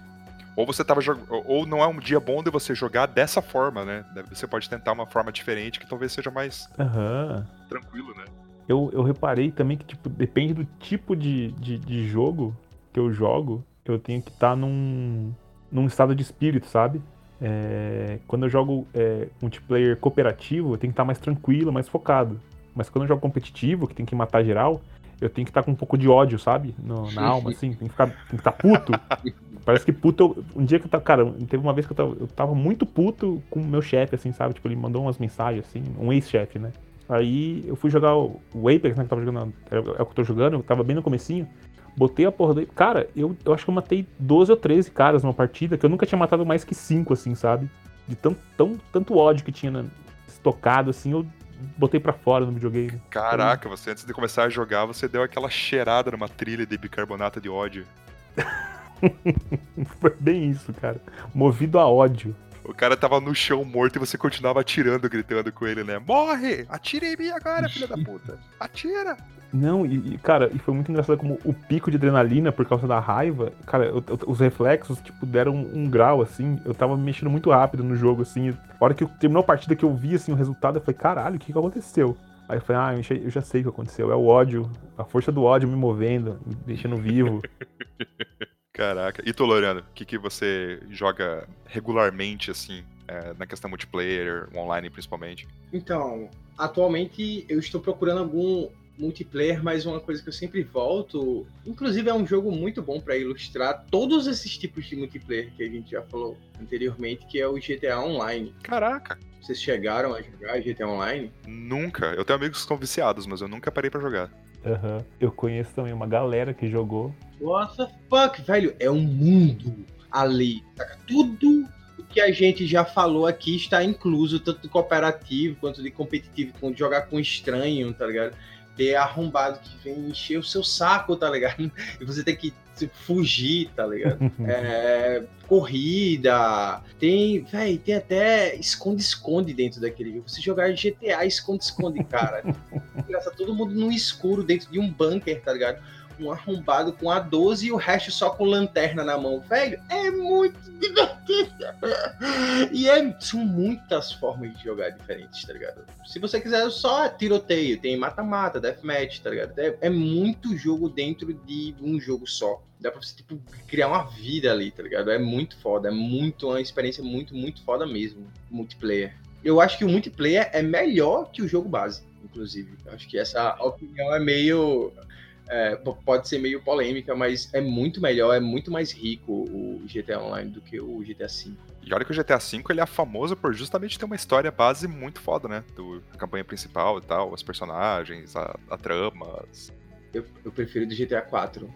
Speaker 1: Ou você tava jog... ou não é um dia bom de você jogar dessa forma, né? Você pode tentar uma forma diferente que talvez seja mais
Speaker 3: Aham.
Speaker 1: tranquilo, né?
Speaker 3: Eu, eu reparei também que, tipo, depende do tipo de, de, de jogo que eu jogo, eu tenho que estar num, num estado de espírito, sabe? É, quando eu jogo é, multiplayer cooperativo, eu tenho que estar mais tranquilo, mais focado. Mas quando eu jogo competitivo, que tem que matar geral, eu tenho que estar com um pouco de ódio, sabe? No- na alma, assim. Tem que ficar, tem que estar puto. Parece que puto. eu- um dia que eu tava. Cara, teve uma vez que eu tava, eu tava muito puto com o meu chefe, assim, sabe? Tipo, ele mandou umas mensagens, assim, um ex-chefe, né? Aí eu fui jogar o o Apex, né? Que eu tava jogando. É, é o que eu tô jogando, eu tava bem no comecinho. Botei a porra do. Cara, eu, eu acho que eu matei 12 ou 13 caras numa partida, que eu nunca tinha matado mais que 5, assim, sabe? De tão, tão, tanto ódio que tinha na- estocado, assim, eu botei pra fora no videogame.
Speaker 1: Caraca, você antes de começar a jogar, você deu aquela cheirada numa trilha de bicarbonato de ódio.
Speaker 3: Foi bem isso, cara. Movido a ódio.
Speaker 1: O cara tava no chão morto e você continuava atirando, gritando com ele, né? Morre! Atira em mim agora, filha da puta! Atira!
Speaker 3: Não, e, e, cara, e foi muito engraçado como o pico de adrenalina por causa da raiva, cara, eu- eu- os reflexos, tipo, deram um, um grau, assim, eu tava mexendo muito rápido no jogo, assim, a hora que eu- terminou a partida que eu vi, assim, o resultado, eu falei, caralho, o que que aconteceu? Aí eu falei, ah, eu já- eu já sei o que aconteceu, é o ódio, a força do ódio me movendo, me deixando vivo.
Speaker 1: Caraca. E tu, Loriano, o que, que você joga regularmente, assim, é, na questão multiplayer, online principalmente?
Speaker 2: Então, atualmente eu estou procurando algum multiplayer, mas uma coisa que eu sempre volto, inclusive é um jogo muito bom para ilustrar todos esses tipos de multiplayer que a gente já falou anteriormente, que é o GTA Online.
Speaker 1: Caraca!
Speaker 2: Vocês chegaram a jogar GTA Online?
Speaker 1: Nunca. Eu tenho amigos que estão viciados, mas eu nunca parei pra jogar.
Speaker 3: Aham. Eu conheço também uma galera que jogou.
Speaker 2: What the fuck, velho? É um mundo ali. saca? Tudo o que a gente já falou aqui está incluso, tanto de cooperativo quanto de competitivo, com jogar com estranho, tá ligado? Ter arrombado que vem encher o seu saco, tá ligado? E você tem que fugir, tá ligado? É, corrida, tem, véi, tem até esconde-esconde dentro daquele jogo. Você jogar GTA esconde-esconde, cara. Engraçado, todo mundo no escuro dentro de um bunker, tá ligado? Um arrombado com a 12 e o resto só com lanterna na mão. Velho, é muito divertido. E é, são muitas formas de jogar diferentes, tá ligado? Se você quiser só tiroteio, tem mata-mata, deathmatch, tá ligado? É, é muito jogo dentro de um jogo só. Dá pra você, tipo, criar uma vida ali, tá ligado? É muito foda, é muito, uma experiência muito, muito foda mesmo, multiplayer. Eu acho que o multiplayer é melhor que o jogo base, inclusive. Acho que essa opinião é meio... é, pode ser meio polêmica, mas é muito melhor, é muito mais rico o GTA Online do que o GTA V.
Speaker 1: E olha que o GTA V ele é famoso por justamente ter uma história base muito foda, né? Do, a campanha principal e tal, os personagens, a, a trama. as-
Speaker 2: Eu, eu prefiro do GTA 4.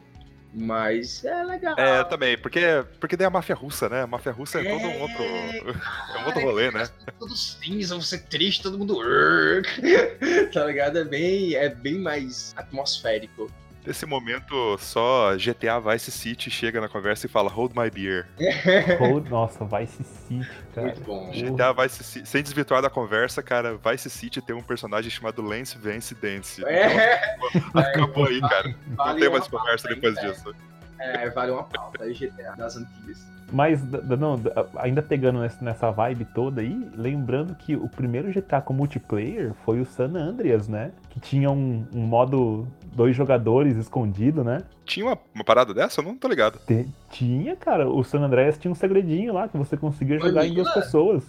Speaker 2: Mas é legal.
Speaker 1: É, também, porque, porque daí a máfia russa, né? A máfia russa é, todo um outro. É um outro rolê, né?
Speaker 2: Todo cinza, você triste, todo mundo. tá ligado? É bem, é bem mais atmosférico.
Speaker 1: Nesse momento, só GTA Vice City chega na conversa e fala Hold my beer.
Speaker 3: Hold- Nossa, Vice City, cara.
Speaker 2: Muito bom.
Speaker 1: GTA Vice City, sem desvirtuar da conversa, cara, Vice City tem um personagem chamado Lance Vance Dance.
Speaker 2: É,
Speaker 1: Então, acabou aí, cara. Não tem mais conversa depois disso.
Speaker 2: É, vale uma pauta. É GTA das antigas.
Speaker 3: Mas, não, ainda pegando nessa- vibe toda aí, lembrando que o primeiro GTA com multiplayer foi o San Andreas, né? Que tinha um, um modo dois jogadores escondido, né?
Speaker 1: Tinha uma, uma parada dessa? Eu não tô ligado.
Speaker 3: Te- tinha, cara, o San Andreas tinha um segredinho lá que você conseguia jogar em duas
Speaker 2: Olha!
Speaker 3: pessoas.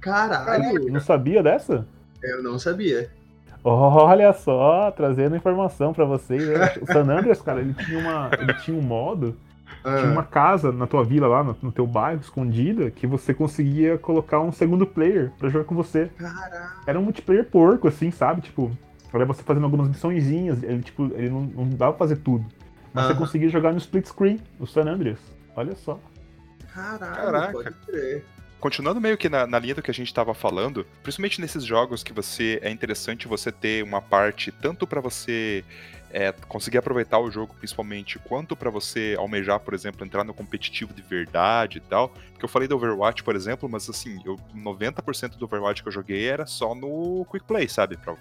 Speaker 2: Caralho,
Speaker 3: Não sabia dessa?
Speaker 2: eu não sabia.
Speaker 3: Olha só, trazendo informação pra vocês. né? O San Andreas, cara, ele tinha, uma, ele tinha um modo Tinha uma casa na tua vila lá, no, no teu bairro, escondida, que você conseguia colocar um segundo player pra jogar com você.
Speaker 2: Caralho.
Speaker 3: Era um multiplayer porco, assim, sabe? Tipo, era você fazendo algumas missõezinhas, ele, tipo, ele não, não dava pra fazer tudo. Mas você
Speaker 2: Aham.
Speaker 3: conseguia jogar no split screen, o San Andreas. Olha só.
Speaker 2: Caralho,
Speaker 1: Caraca.
Speaker 2: pode crer.
Speaker 1: Continuando meio que na, na linha do que a gente tava falando, principalmente nesses jogos que você é interessante você ter uma parte tanto pra você é, conseguir aproveitar o jogo principalmente, quanto pra você almejar, por exemplo, entrar no competitivo de verdade e tal. Porque eu falei do Overwatch, por exemplo, mas assim, eu 90% do Overwatch que eu joguei era só no Quick Play, sabe? Pra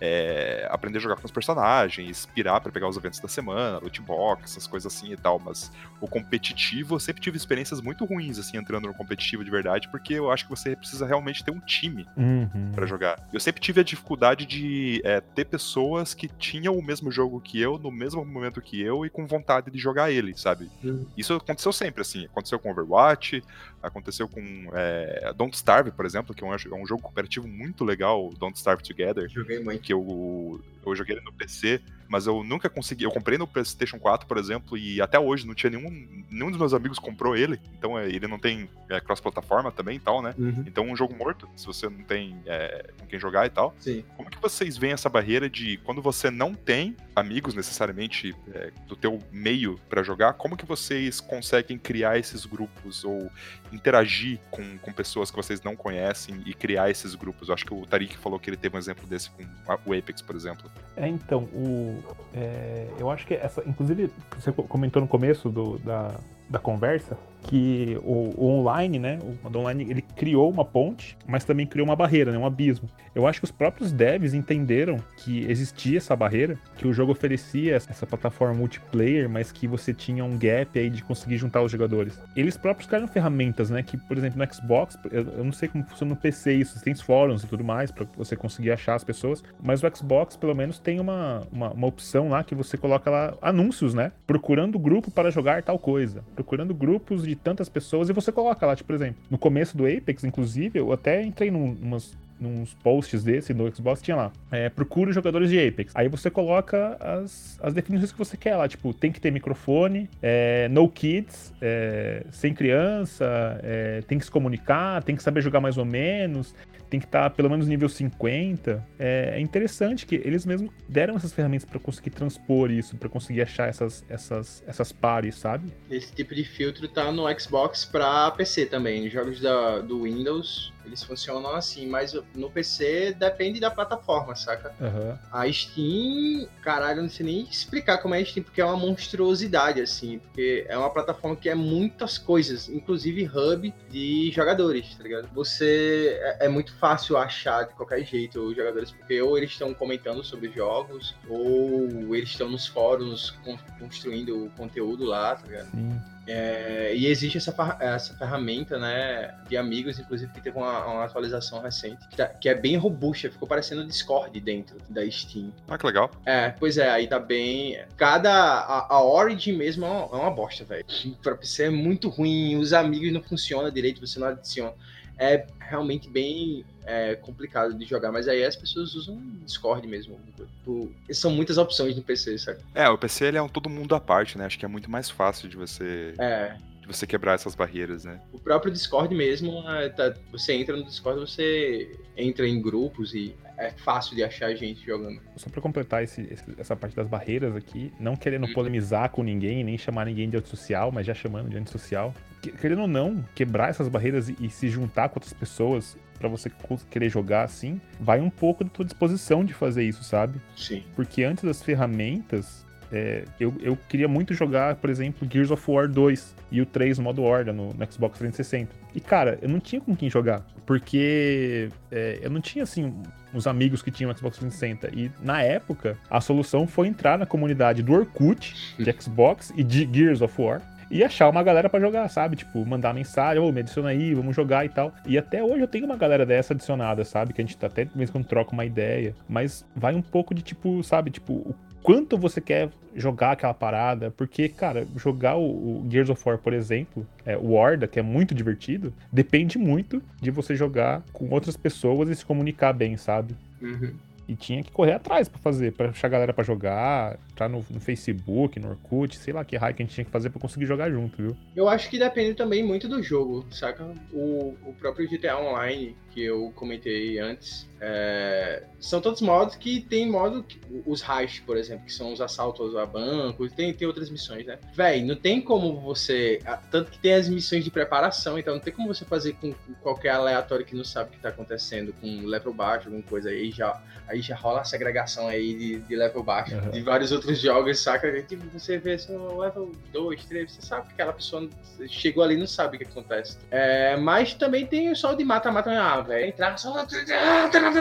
Speaker 1: é, aprender a jogar com os personagens, inspirar para pegar os eventos da semana, loot box, essas coisas assim e tal. Mas o competitivo, eu sempre tive experiências muito ruins, assim, entrando no competitivo de verdade, porque eu acho que você precisa realmente ter um time
Speaker 3: Uhum.
Speaker 1: para jogar. Eu sempre tive a dificuldade de é, ter pessoas que tinham o mesmo jogo que eu, no mesmo momento que eu, e com vontade de jogar ele, sabe?
Speaker 2: Uhum.
Speaker 1: Isso aconteceu sempre, assim. Aconteceu com Overwatch, aconteceu com é, Don't Starve, por exemplo, que é um, é um jogo cooperativo muito legal, Don't Starve Together,
Speaker 2: Joguei muito.
Speaker 1: que eu, eu joguei ele no PC, mas eu nunca consegui. Eu comprei no PlayStation 4, por exemplo, e até hoje não tinha nenhum. Nenhum dos meus amigos comprou ele, então é, ele não tem é, cross-plataforma também e tal, né?
Speaker 2: Uhum.
Speaker 1: Então é um jogo morto, se você não tem é, com quem jogar e tal.
Speaker 2: Sim.
Speaker 1: Como que vocês veem essa barreira de quando você não tem amigos necessariamente é, do teu meio pra jogar, como que vocês conseguem criar esses grupos ou interagir com, com pessoas que vocês não conhecem e criar esses grupos? Eu acho que o Tarik falou que ele teve um exemplo desse com o Apex, por exemplo.
Speaker 3: É, então, o, é, eu acho que essa. Inclusive, você co- comentou no começo do- da, da conversa que o, o online, né? O modo online ele criou uma ponte, mas também criou uma barreira, né? Um abismo. Eu acho que os próprios devs entenderam que existia essa barreira, que o jogo oferecia essa plataforma multiplayer, mas que você tinha um gap aí de conseguir juntar os jogadores. Eles próprios criaram ferramentas, né? Que, por exemplo, no Xbox, eu, não sei como funciona no PC isso, tem fóruns e tudo mais para você conseguir achar as pessoas, mas o Xbox pelo menos tem uma, uma, uma opção lá que você coloca lá anúncios, né? Procurando grupo para jogar tal coisa, procurando grupos de tantas pessoas e você coloca lá, tipo, por exemplo, no começo do Apex, inclusive, eu até entrei num, umas nos posts desse do Xbox tinha lá, é, procure jogadores de Apex. Aí você coloca as, as definições que você quer lá, tipo, tem que ter microfone, é, no kids, é, sem criança, é, tem que se comunicar, tem que saber jogar mais ou menos, tem que estar pelo menos nível 50. É, é interessante que eles mesmos deram essas ferramentas para conseguir transpor isso, para conseguir achar essas, essas, essas pares, sabe?
Speaker 2: Esse tipo de filtro tá no Xbox pra PC também. Jogos da, do Windows, eles funcionam assim, mas no PC depende da plataforma, saca?
Speaker 3: Aham.
Speaker 2: A Steam, caralho, eu não sei nem explicar como é a Steam, porque é uma monstruosidade, assim. Porque é uma plataforma que é muitas coisas, inclusive hub de jogadores, tá ligado? Você. É, é muito fácil achar de qualquer jeito os jogadores, porque ou eles estão comentando sobre jogos, ou eles estão nos fóruns con- construindo o conteúdo lá, tá ligado?
Speaker 3: Sim.
Speaker 2: É, e existe essa, essa ferramenta, né, de amigos, inclusive, que teve uma, uma atualização recente, que, tá- que é bem robusta, ficou parecendo o Discord dentro da Steam.
Speaker 1: Ah, que legal.
Speaker 2: É, pois é, aí tá bem. Cada. A, a Origin mesmo é uma, é uma bosta, velho. Pra PC é muito ruim, os amigos não funcionam direito, você não adiciona. É realmente bem é, complicado de jogar, mas aí as pessoas usam Discord mesmo. Tipo, São muitas opções no PC, sabe?
Speaker 1: É, o PC ele é um todo mundo à parte, né? Acho que é muito mais fácil de você,
Speaker 2: É.
Speaker 1: de você quebrar essas barreiras, né?
Speaker 2: O próprio Discord mesmo, é, tá- você entra no Discord, você entra em grupos e é fácil de achar gente jogando.
Speaker 3: Só pra completar esse- esse- essa parte das barreiras aqui, não querendo
Speaker 2: Hum.
Speaker 3: polemizar com ninguém, nem chamar ninguém de antissocial, mas já chamando de antissocial. Que- Querendo ou não, quebrar essas barreiras e, e se juntar com outras pessoas pra você querer jogar assim, vai um pouco da tua disposição de fazer isso, sabe?
Speaker 2: Sim.
Speaker 3: Porque antes das ferramentas, é, eu, eu queria muito jogar, por exemplo, Gears of War 2 e o 3 no modo Horda no, no Xbox 360. E, cara, eu não tinha com quem jogar, porque é, eu não tinha, assim, os amigos que tinham Xbox 360. E, na época, a solução foi entrar na comunidade do Orkut, de Xbox e de Gears of War. E achar uma galera pra jogar, sabe? Tipo, mandar mensagem, ô, me adiciona aí, vamos jogar e tal. E até hoje eu tenho uma galera dessa adicionada, sabe? Que a gente tá até em quando troca uma ideia. Mas vai um pouco de tipo, sabe? Tipo, o quanto você quer jogar aquela parada. Porque, cara, jogar o, o Gears of War, por exemplo, é, o Horda, que é muito divertido, depende muito de você jogar com outras pessoas e se comunicar bem, sabe?
Speaker 2: Uhum.
Speaker 3: E tinha que correr atrás pra fazer, pra achar a galera pra jogar, entrar no, no Facebook, no Orkut, sei lá que raio que a gente tinha que fazer pra conseguir jogar junto, viu?
Speaker 2: Eu acho que depende também muito do jogo, saca? O, o próprio GTA Online, que eu comentei antes, é, são todos modos que tem modo. que- os heist, por exemplo, que são os assaltos a bancos, tem, tem outras missões, né? Véi, não tem como você. ah, Tanto que tem as missões de preparação, então não tem como você fazer com qualquer aleatório que não sabe o que tá acontecendo, com level baixo, alguma coisa aí já. Aí já rola a segregação aí de, de level baixo.
Speaker 3: Aham.
Speaker 2: De vários outros jogos, saca? Tipo, você vê assim, um level 2, 3, você sabe que aquela pessoa chegou ali e não sabe o que acontece. É, mas também tem o de mata-mata. Ah, velho, entrar só.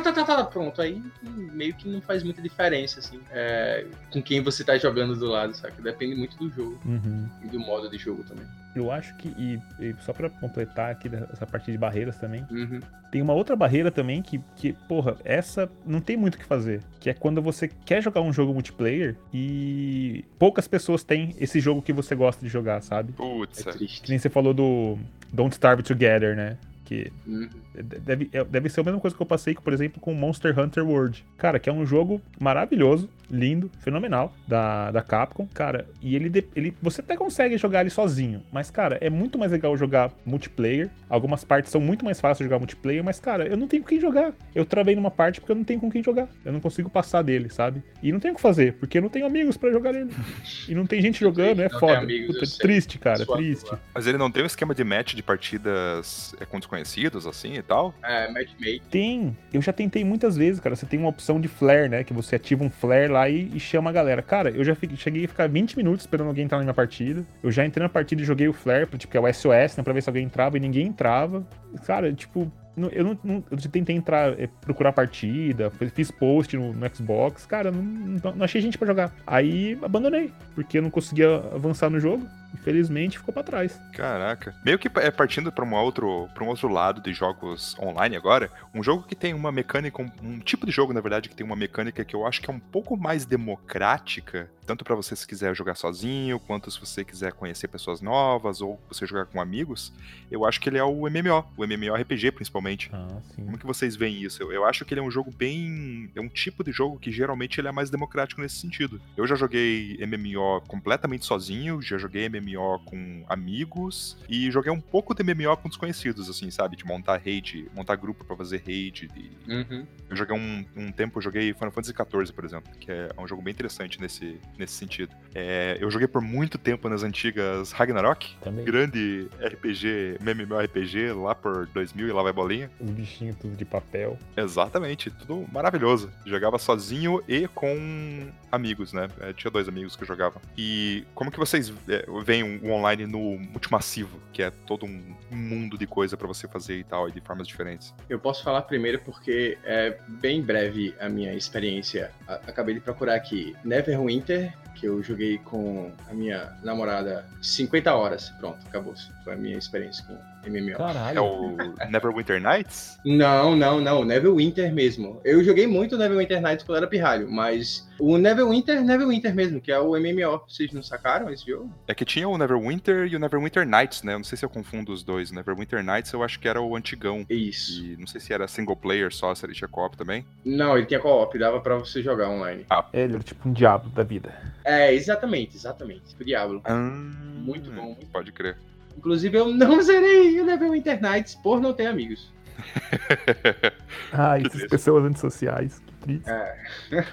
Speaker 2: Tá, tá, tá, tá, pronto. Aí meio que não faz muita diferença, assim, é, com quem você tá jogando do lado, sabe? Depende muito do jogo
Speaker 3: Uhum.
Speaker 2: e do modo de jogo também.
Speaker 3: Eu acho que, e, e só pra completar aqui essa parte de barreiras também,
Speaker 2: Uhum.
Speaker 3: tem uma outra barreira também que, que, porra, essa não tem muito o que fazer. Que é quando você quer jogar um jogo multiplayer e poucas pessoas têm esse jogo que você gosta de jogar, sabe?
Speaker 1: Putz,
Speaker 2: É
Speaker 1: é.
Speaker 3: Que
Speaker 2: triste.
Speaker 3: nem você falou do Don't Starve Together, né? Que
Speaker 2: Uhum.
Speaker 3: Deve, é- deve ser a mesma coisa que eu passei, por exemplo, com Monster Hunter World. Cara, que é um jogo maravilhoso, lindo, fenomenal, da, da Capcom. Cara, e ele, ele. Você até consegue jogar ele sozinho, mas, cara, é muito mais legal jogar multiplayer. Algumas partes são muito mais fáceis de jogar multiplayer, mas, cara, eu não tenho com quem jogar. Eu travei numa parte porque eu não tenho com quem jogar. Eu não consigo passar dele, sabe? E não tenho o que fazer, porque eu não tenho amigos pra jogar ele. E não tem gente jogando, é foda.
Speaker 2: amigos,
Speaker 3: Puta,
Speaker 2: sei.
Speaker 3: triste, cara,
Speaker 2: Sua
Speaker 3: triste.
Speaker 1: Mas ele não tem um esquema de match de partidas é, com desconhecidos, assim e tal?
Speaker 2: É, matchmake.
Speaker 3: Tem. Eu já tentei muitas vezes, cara. Você tem uma opção de flare, né? Que você ativa um flare lá e, e chama a galera. Cara, eu já fiquei- cheguei a ficar 20 minutos esperando alguém entrar na minha partida. Eu já entrei na partida e joguei o flare, tipo, que é o SOS, né? Pra ver se alguém entrava e ninguém entrava. Cara, tipo. Eu não, não- eu tentei entrar, é, procurar partida, fiz- post no, no Xbox, cara, não, não, não achei gente pra jogar. Aí abandonei, porque eu não conseguia avançar no jogo. Infelizmente ficou pra trás.
Speaker 1: Caraca. Meio que é partindo pra um outro, pra um outro lado de jogos online agora, um jogo que tem uma mecânica, um, um tipo de jogo, na verdade, que tem uma mecânica que eu acho que é um pouco mais democrática, tanto pra você se quiser jogar sozinho, quanto se você quiser conhecer pessoas novas ou você jogar com amigos, eu acho que ele é o MMO, o MMORPG principalmente.
Speaker 3: Ah, sim.
Speaker 1: Como que vocês veem isso? Eu, eu acho que ele é um jogo bem. É um tipo de jogo que geralmente ele é mais democrático nesse sentido. Eu já joguei MMO completamente sozinho, já joguei MMO com amigos e joguei um pouco de MMO com desconhecidos, assim, sabe? De montar raid, montar grupo pra fazer raid. e-
Speaker 2: Uhum.
Speaker 1: Eu joguei um, um tempo, eu joguei Final Fantasy XIV, por exemplo, que é um jogo bem interessante nesse, nesse sentido. É, eu joguei por muito tempo nas antigas Ragnarok,
Speaker 3: Também.
Speaker 1: grande RPG, MMORPG, lá por 2000 e lá vai bolinha.
Speaker 3: Os bichinhos tudo de papel.
Speaker 1: Exatamente, tudo maravilhoso. Jogava sozinho e com amigos, né? É, tinha dois amigos que eu jogava. E como que vocês é, veem o online no multimassivo, que é todo um mundo de coisa pra você fazer e tal, e de formas diferentes?
Speaker 2: Eu posso falar primeiro porque é bem breve a minha experiência. Acabei de procurar aqui Neverwinter, que eu joguei com a minha namorada 50 horas. Pronto, acabou. Foi a minha experiência com MMO.
Speaker 3: Caralho.
Speaker 1: É o Neverwinter Nights?
Speaker 2: Não, não, não. Neverwinter mesmo. Eu joguei muito Neverwinter Nights quando era pirralho, mas o Neverwinter, Neverwinter mesmo, que é o MMO. Vocês não sacaram esse jogo?
Speaker 1: É que tinha o Neverwinter e o Neverwinter Nights, né? Eu não sei se eu confundo os dois. O Neverwinter Nights eu acho que era o antigão.
Speaker 2: Isso.
Speaker 1: E não sei se era single player só, se ele tinha co-op também.
Speaker 2: Não, ele tinha co-op, dava pra você jogar online.
Speaker 3: Ele era tipo um diabo da vida.
Speaker 2: É, exatamente, exatamente. O Diablo.
Speaker 1: Ah,
Speaker 2: Muito bom, muito
Speaker 1: Pode crer.
Speaker 2: Inclusive, eu não zerei o Neverwinter Nights por não ter amigos.
Speaker 3: Ah, essas pessoas antissociais. Que triste.
Speaker 2: É.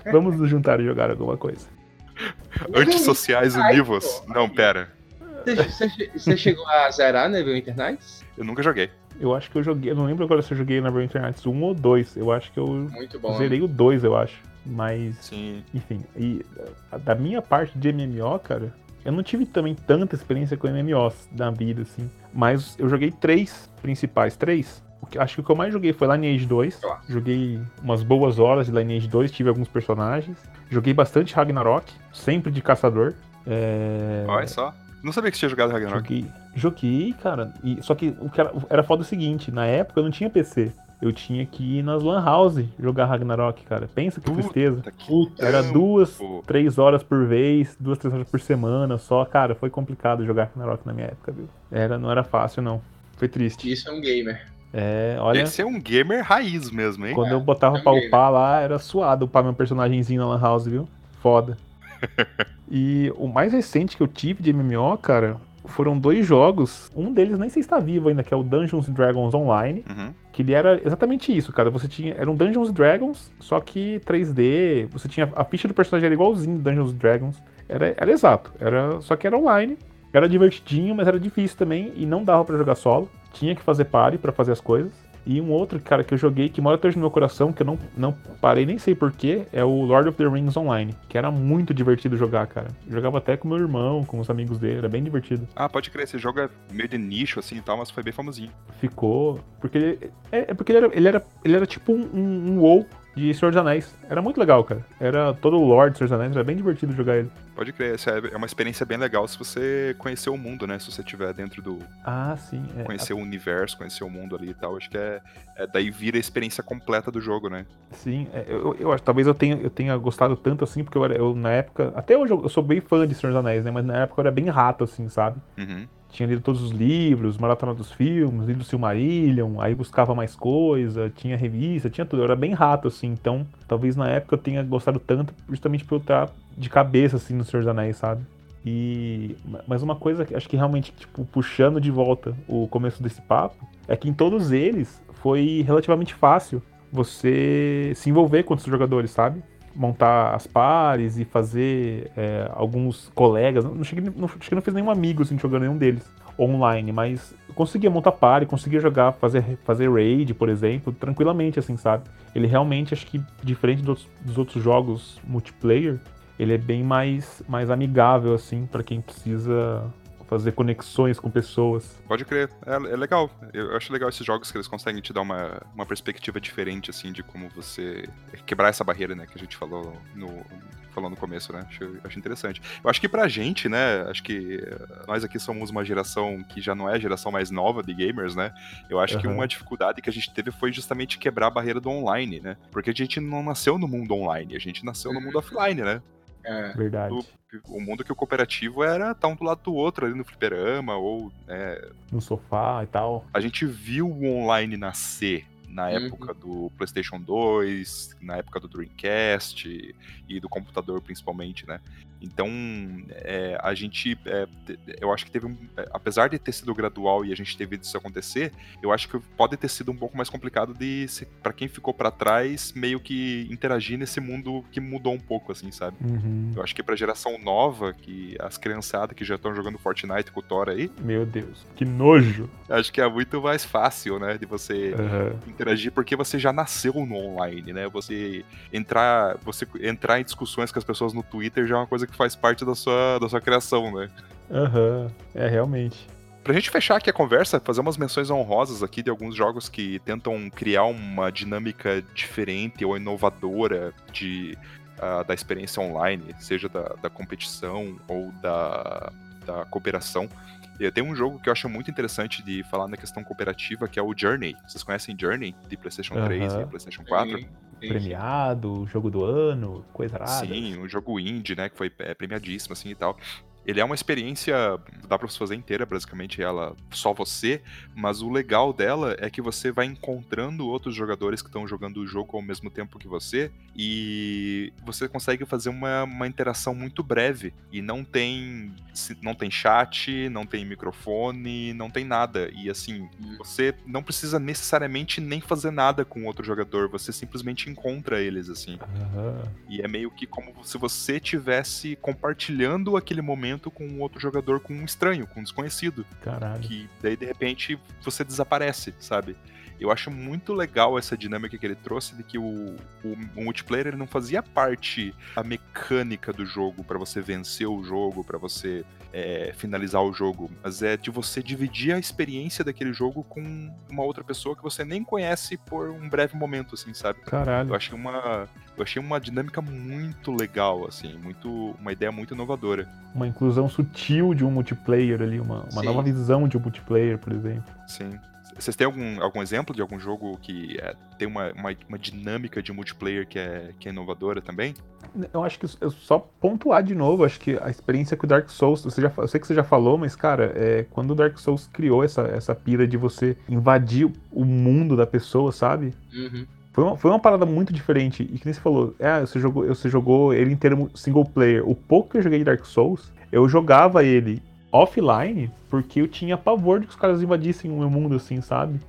Speaker 3: Vamos nos juntar e jogar alguma coisa.
Speaker 1: Antissociais
Speaker 2: Ai,
Speaker 1: univos? Não, pera.
Speaker 2: Você, chegou a zerar Neverwinter Nights?
Speaker 1: Eu nunca joguei.
Speaker 3: Eu acho que eu joguei. Eu não lembro agora se eu joguei na Neverwinter Nights 1 ou 2. Eu acho que eu
Speaker 2: Muito bom.
Speaker 3: zerei o 2, eu acho. Mas,
Speaker 1: Sim.
Speaker 3: enfim. E da minha parte de MMO, cara, eu não tive também tanta experiência com MMOs na vida, assim. Mas eu joguei três principais. Três. O que- Acho que o que eu mais joguei foi Lineage 2.
Speaker 2: Ó.
Speaker 3: Joguei umas boas horas de Lineage 2, tive alguns personagens. Joguei bastante Ragnarok, sempre de caçador. É...
Speaker 1: Olha só. Não sabia que você tinha jogado Ragnarok.
Speaker 3: Joguei, joguei, cara. E, só que o que era, era foda o seguinte, na época eu não tinha PC. Eu tinha que ir nas Lan House jogar Ragnarok, cara. Pensa que
Speaker 1: Puta
Speaker 3: tristeza.
Speaker 1: que.
Speaker 3: Era
Speaker 1: tempo.
Speaker 3: duas, três horas por vez, duas, três horas por semana só. Cara, foi complicado jogar Ragnarok na minha época, viu? Era, não era fácil, não. Foi triste.
Speaker 2: Isso é um gamer.
Speaker 3: É, olha,
Speaker 1: Esse é um gamer raiz mesmo, hein?
Speaker 3: quando eu botava pra
Speaker 2: também,
Speaker 3: upar lá, era suado upar meu personagemzinho na Lan House, viu? Foda. e o mais recente que eu tive de MMO, cara, foram dois jogos. Um deles nem sei se está vivo ainda, que é o Dungeons and Dragons Online.
Speaker 1: Uhum.
Speaker 3: Que ele era exatamente isso, cara. Você tinha. Era um Dungeons and Dragons, só que 3D. Você tinha. A ficha do personagem era igualzinho do Dungeons and Dragons. Era, era exato. Era, só que era online. Era divertidinho, mas era difícil também. E não dava pra jogar solo. Tinha que fazer party pra fazer as coisas. E um outro, cara, que eu joguei, que mora hoje no meu coração, que eu não, não parei nem sei porquê, é o Lord of the Rings Online, que era muito divertido jogar, cara. Eu jogava até com meu irmão, com os amigos dele, era bem divertido.
Speaker 1: Ah, pode crer, esse jogo é meio de nicho, assim e tal, mas foi bem famosinho.
Speaker 3: Ficou. Porque ele. É, é porque ele era, ele era, ele era tipo um, um, um WoW de Senhor dos Anéis. Era muito legal, cara. Era todo o lore de Senhor dos Anéis, era bem divertido jogar ele.
Speaker 1: Pode crer, essa é uma experiência bem legal se você conhecer o mundo, né? Se você estiver dentro do.
Speaker 3: Ah, sim. É.
Speaker 1: Conhecer o universo, conhecer o mundo ali e tal. Acho que é, é daí vira a experiência completa do jogo, né?
Speaker 3: Sim, é, eu, eu acho talvez eu tenha, eu tenha gostado tanto assim, porque eu, eu na época. Até hoje eu, eu sou bem fã de Senhor dos Anéis, né? Mas na época eu era bem rato, assim, sabe?
Speaker 1: Uhum.
Speaker 3: Tinha lido todos os livros, maratona dos filmes, lido Silmarillion, aí buscava mais coisa, tinha revista, tinha tudo. Eu era bem rato, assim, então talvez na época eu tenha gostado tanto justamente por eu estar de cabeça, assim, no Senhor dos Anéis, sabe? E. Mas uma coisa que acho que realmente, tipo, puxando de volta o começo desse papo, é que em todos eles foi relativamente fácil você se envolver com outros jogadores, sabe? Montar as pares e fazer é, alguns colegas. Não cheguei, não, cheguei, não fiz nenhum amigo assim, jogando nenhum deles online, mas conseguia montar pare, conseguia jogar, fazer, fazer raid, por exemplo, tranquilamente, assim, sabe? Ele realmente, acho que, diferente dos, dos outros jogos multiplayer, ele é bem mais, mais amigável, assim, para quem precisa fazer conexões com pessoas.
Speaker 1: Pode crer, é, é, legal. Eu acho legal esses jogos que eles conseguem te dar uma, uma perspectiva diferente, assim, de como você quebrar essa barreira, né, que a gente falou no, falou no começo, né? Acho, acho interessante. Eu acho que pra gente, né, acho que nós aqui somos uma geração que já não é a geração mais nova de gamers, né? Eu acho uhum. que uma dificuldade que a gente teve foi justamente quebrar a barreira do online, né? Porque a gente não nasceu no mundo online, a gente nasceu no mundo uhum. offline, né?
Speaker 3: É, Verdade.
Speaker 1: O, o, mundo que o cooperativo era estar tá um do lado do outro ali no fliperama ou. né
Speaker 3: no sofá e tal.
Speaker 1: A gente viu o online nascer na uhum. época do PlayStation 2, na época do Dreamcast e do computador principalmente, né? Então, é, a gente, é, eu acho que teve um, é, apesar de ter sido gradual e a gente ter visto isso acontecer, eu acho que pode ter sido um pouco mais complicado de, para quem ficou para trás, meio que interagir nesse mundo que mudou um pouco, assim, sabe?
Speaker 3: Uhum.
Speaker 1: Eu acho que pra geração nova, que as criançadas que já estão jogando Fortnite com o Thor aí.
Speaker 3: Meu Deus, que nojo!
Speaker 1: Acho que é muito mais fácil, né, de você
Speaker 3: uhum.
Speaker 1: interagir, porque você já nasceu no online, né? Você entrar, você entrar em discussões com as pessoas no Twitter já é uma coisa que faz parte da sua, da sua criação, né?
Speaker 3: Aham, uhum. é realmente.
Speaker 1: Pra gente fechar aqui a conversa, fazer umas menções honrosas aqui de alguns jogos que tentam criar uma dinâmica diferente ou inovadora de, uh, da experiência online, seja da, da competição ou da, da cooperação. Tem um jogo que eu acho muito interessante de falar na questão cooperativa, que é o Journey. Vocês conhecem Journey, de PlayStation 3 e PlayStation 4? Sim,
Speaker 3: sim. Premiado, jogo do ano, coisa rara.
Speaker 1: Sim, um jogo indie, né, que foi é, premiadíssimo, assim, e tal. Ele é uma experiência, dá pra você fazer inteira, basicamente, ela só você, mas o legal dela é que você vai encontrando outros jogadores que estão jogando o jogo ao mesmo tempo que você, e você consegue fazer uma, uma interação muito breve, e não tem, não tem chat, não tem microfone, não tem nada, e assim, hum. você não precisa necessariamente nem fazer nada com outro jogador, você simplesmente encontra eles, assim.
Speaker 3: Uhum.
Speaker 1: E é meio que como se você tivesse compartilhando aquele momento com um outro jogador, com um estranho, com um desconhecido.
Speaker 3: Caralho.
Speaker 1: Que daí de repente você desaparece, sabe? Eu acho muito legal essa dinâmica que ele trouxe de que o, o, o multiplayer ele não fazia parte da mecânica do jogo para você vencer o jogo, para você é, finalizar o jogo, mas é de você dividir a experiência daquele jogo com uma outra pessoa que você nem conhece por um breve momento, assim, sabe?
Speaker 3: Caralho.
Speaker 1: Eu achei uma, eu achei uma dinâmica muito legal, assim, muito, uma ideia muito inovadora.
Speaker 3: Uma inclusão sutil de um multiplayer ali, uma, uma nova visão de um multiplayer, por exemplo.
Speaker 1: Sim. Vocês têm algum, algum exemplo de algum jogo que é, tem uma, uma, uma, dinâmica de multiplayer que é, que é inovadora também?
Speaker 3: Eu acho que eu só pontuar de novo, acho que a experiência que o Dark Souls, você já, eu sei que você já falou, mas cara, é, quando o Dark Souls criou essa, essa pira de você invadir o mundo da pessoa, sabe?
Speaker 2: Uhum.
Speaker 3: Foi uma, foi uma parada muito diferente. E que nem você falou, é, você jogou, você jogou ele inteiro single player. O pouco que eu joguei de Dark Souls, eu jogava ele offline porque eu tinha pavor de que os caras invadissem o meu mundo, assim, sabe?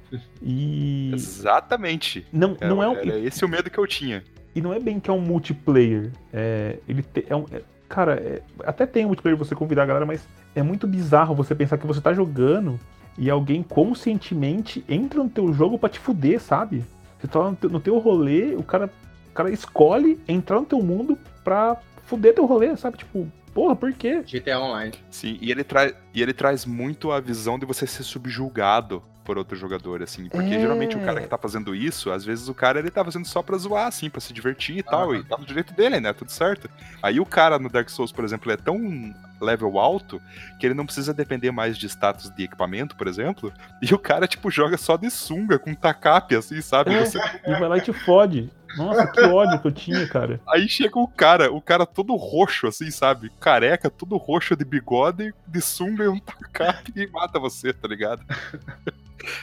Speaker 3: E.
Speaker 1: Exatamente.
Speaker 3: Não,
Speaker 1: era,
Speaker 3: não é, um...
Speaker 1: era esse o medo que eu tinha.
Speaker 3: E não é bem que é um multiplayer. É, ele te, é um, é, cara, é, até tem um multiplayer você convidar a galera, mas é muito bizarro você pensar que você tá jogando e alguém conscientemente entra no teu jogo pra te fuder, sabe? Você tá no teu, no teu rolê, o cara, o cara escolhe entrar no teu mundo pra fuder teu rolê, sabe? Tipo, porra, por quê?
Speaker 2: GTA Online.
Speaker 1: Sim, e ele, traz e ele traz muito a visão de você ser subjulgado por outro jogador, assim. Porque
Speaker 3: É.
Speaker 1: geralmente o cara que tá fazendo isso, às vezes o cara ele tá fazendo só pra zoar, assim, pra se divertir e tal. E tá no direito dele, né? Tudo certo. Aí o cara no Dark Souls, por exemplo, ele é tão level alto que ele não precisa depender mais de status de equipamento, por exemplo. E o cara, tipo, joga só de sunga, com tacape, assim, sabe?
Speaker 3: É.
Speaker 1: Você-
Speaker 3: E vai lá e te fode. Nossa, que ódio que eu tinha, cara.
Speaker 1: Aí chega o cara, o cara todo roxo, assim, sabe? Careca, todo roxo de bigode, de sunga e um tacape e mata você, tá ligado?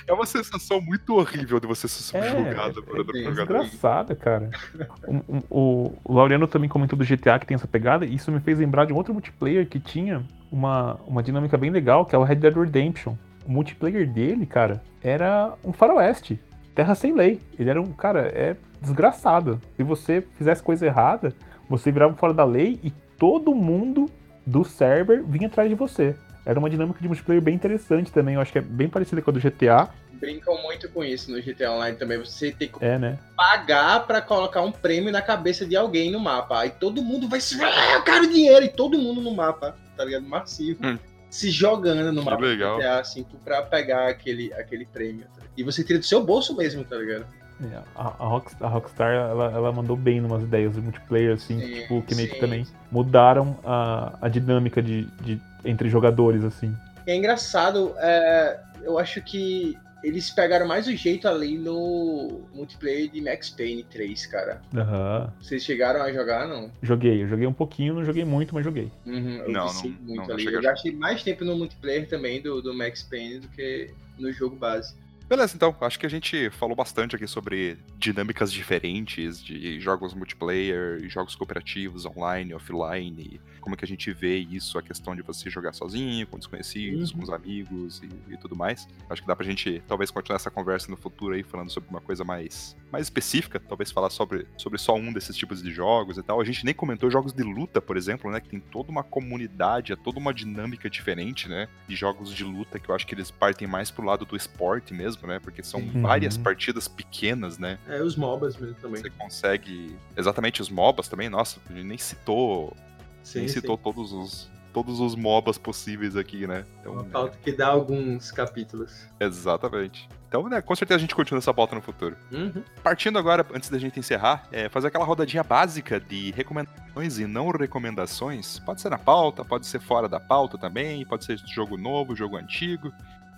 Speaker 1: É uma sensação muito horrível de você ser
Speaker 3: É,
Speaker 1: subjugado por
Speaker 2: é
Speaker 1: outro
Speaker 2: bem
Speaker 1: jogador.
Speaker 3: Desgraçada, cara. O, o, o Laureano também comentou do GTA que tem essa pegada, e isso me fez lembrar de um outro multiplayer que tinha uma, uma dinâmica bem legal, que é o Red Dead Redemption. O multiplayer dele, cara, era um faroeste. Terra sem lei. Ele era um, cara, é desgraçado. Se você fizesse coisa errada, você virava fora da lei e todo mundo do server vinha atrás de você. Era uma dinâmica de multiplayer bem interessante também. Eu acho que é bem parecida com a do GTA.
Speaker 2: Brincam muito com isso no GTA Online também. Você tem que
Speaker 3: É, né?
Speaker 2: pagar pra colocar um prêmio na cabeça de alguém no mapa. Aí todo mundo vai se. Ah, eu quero dinheiro! E todo mundo no mapa, tá ligado? Massivo.
Speaker 1: Hum.
Speaker 2: Se jogando no mapa
Speaker 1: legal.
Speaker 2: do GTA V pra pegar aquele, aquele prêmio. tá? E você tira do seu bolso mesmo, tá ligado?
Speaker 3: É, a, a Rock- a Rockstar, ela, ela mandou bem numas ideias de multiplayer, assim,
Speaker 2: Sim,
Speaker 3: tipo, que meio que também mudaram a, a dinâmica de, de- entre jogadores, assim.
Speaker 2: E é engraçado, é, eu acho que eles pegaram mais o jeito ali no multiplayer de Max Payne 3, cara.
Speaker 3: Aham.
Speaker 2: Vocês chegaram a jogar, não?
Speaker 3: Joguei, eu joguei um pouquinho, não joguei muito, mas joguei.
Speaker 2: Uhum, eu
Speaker 1: Não, não-
Speaker 2: muito
Speaker 1: não,
Speaker 2: ali. eu gastei mais tempo no multiplayer também do, do Max Payne do que no jogo base.
Speaker 1: Beleza, então. Acho que a gente falou bastante aqui sobre dinâmicas diferentes de jogos multiplayer, jogos cooperativos, online, offline, como que a gente vê isso, a questão de você jogar sozinho, com desconhecidos,
Speaker 2: Uhum.
Speaker 1: com os amigos e, e tudo mais. Acho que dá pra gente talvez continuar essa conversa no futuro aí, falando sobre uma coisa mais, mais específica, talvez falar sobre, sobre só um desses tipos de jogos e tal. A gente nem comentou jogos de luta, por exemplo, né, que tem toda uma comunidade, é toda uma dinâmica diferente, né, de jogos de luta que eu acho que eles partem mais pro lado do esporte mesmo, né, porque são
Speaker 2: Sim.
Speaker 1: várias
Speaker 3: Uhum.
Speaker 1: partidas pequenas, né,
Speaker 2: É, os MOBAs mesmo também.
Speaker 1: você consegue. Exatamente os MOBAs também, nossa, a gente nem citou.
Speaker 2: Sim,
Speaker 1: nem
Speaker 2: sim.
Speaker 1: citou todos os. Todos os MOBAs possíveis aqui, né? Então,
Speaker 2: Uma pauta que dá alguns capítulos.
Speaker 1: exatamente. Então, né, com certeza a gente continua essa pauta no futuro.
Speaker 2: Uhum.
Speaker 1: Partindo agora, antes da gente encerrar, é fazer aquela rodadinha básica de recomendações e não recomendações. Pode ser na pauta, pode ser fora da pauta também, pode ser jogo novo, jogo antigo.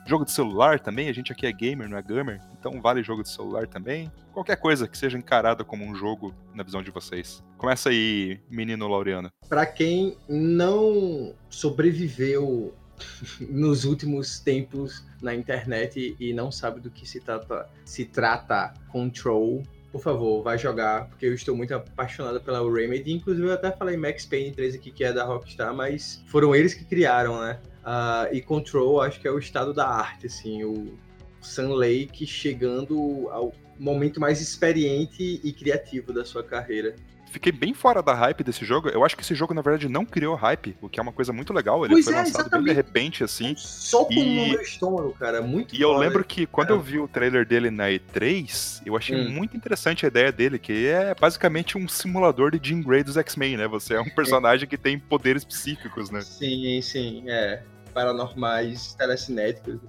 Speaker 1: Jogo de celular também, a gente aqui é gamer, não é gamer, então vale jogo de celular também. Qualquer coisa que seja encarada como um jogo na visão de vocês. Começa aí, menino Laureano.
Speaker 2: Pra quem não sobreviveu nos últimos tempos na internet e não sabe do que se trata, se trata Control, por favor, vai jogar, porque eu estou muito apaixonado pela Remedy. Inclusive, eu até falei Max Payne 3 aqui, que é da Rockstar, mas foram eles que criaram, né? Ah, e Control, acho que é o estado da arte, assim, o Sun Lake chegando ao momento mais experiente e criativo da sua carreira.
Speaker 1: Fiquei bem fora da hype desse jogo. Eu acho que esse jogo, na verdade, não criou hype, o que é uma coisa muito legal. Ele
Speaker 2: Pois
Speaker 1: foi
Speaker 2: é,
Speaker 1: lançado bem de
Speaker 2: exatamente.
Speaker 1: repente, assim.
Speaker 2: Só com
Speaker 1: E-
Speaker 2: meu estômago, cara, muito
Speaker 1: E eu
Speaker 2: foda.
Speaker 1: lembro que quando
Speaker 2: É.
Speaker 1: eu vi o trailer dele na E3, eu achei
Speaker 2: Hum.
Speaker 1: muito interessante a ideia dele, que é basicamente um simulador de Jean Grey dos X-Men, né? Você é um personagem que tem poderes psíquicos, né?
Speaker 2: Sim, sim, é. Paranormais, telecinéticos.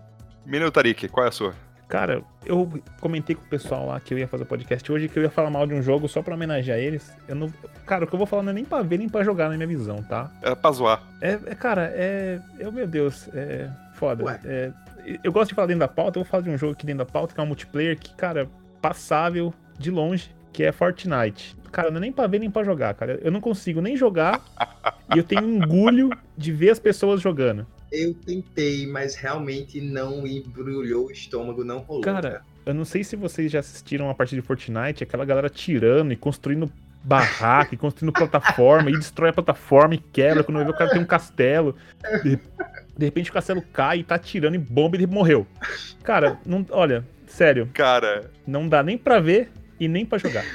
Speaker 1: Menino Tarik, qual é a sua?
Speaker 3: Cara, eu comentei com o pessoal lá que eu ia fazer podcast hoje que eu ia falar mal de um jogo só pra homenagear eles. Eu não, cara, o que eu vou falar não é nem pra ver nem pra jogar na minha visão, tá?
Speaker 1: É pra zoar.
Speaker 3: É, é, cara, é, é, meu Deus, é foda.
Speaker 2: Ué.
Speaker 3: É, eu gosto de falar dentro da pauta, eu vou falar de um jogo aqui dentro da pauta que é um multiplayer que, cara, passável de longe, que é Fortnite. Cara, não é nem pra ver nem pra jogar, cara. Eu não consigo nem jogar e eu tenho engulho de ver as pessoas jogando.
Speaker 2: Eu tentei, mas realmente não embrulhou o estômago, não rolou.
Speaker 3: Cara, eu não sei se vocês já assistiram a partida de Fortnite, aquela galera tirando e construindo barraca, e construindo plataforma, e destrói a plataforma e quebra. Quando vê o cara tem um castelo. De, de repente o castelo cai e tá atirando e bomba e ele morreu. Cara, não, olha, sério,
Speaker 1: Cara,
Speaker 3: não dá nem pra ver e nem pra jogar.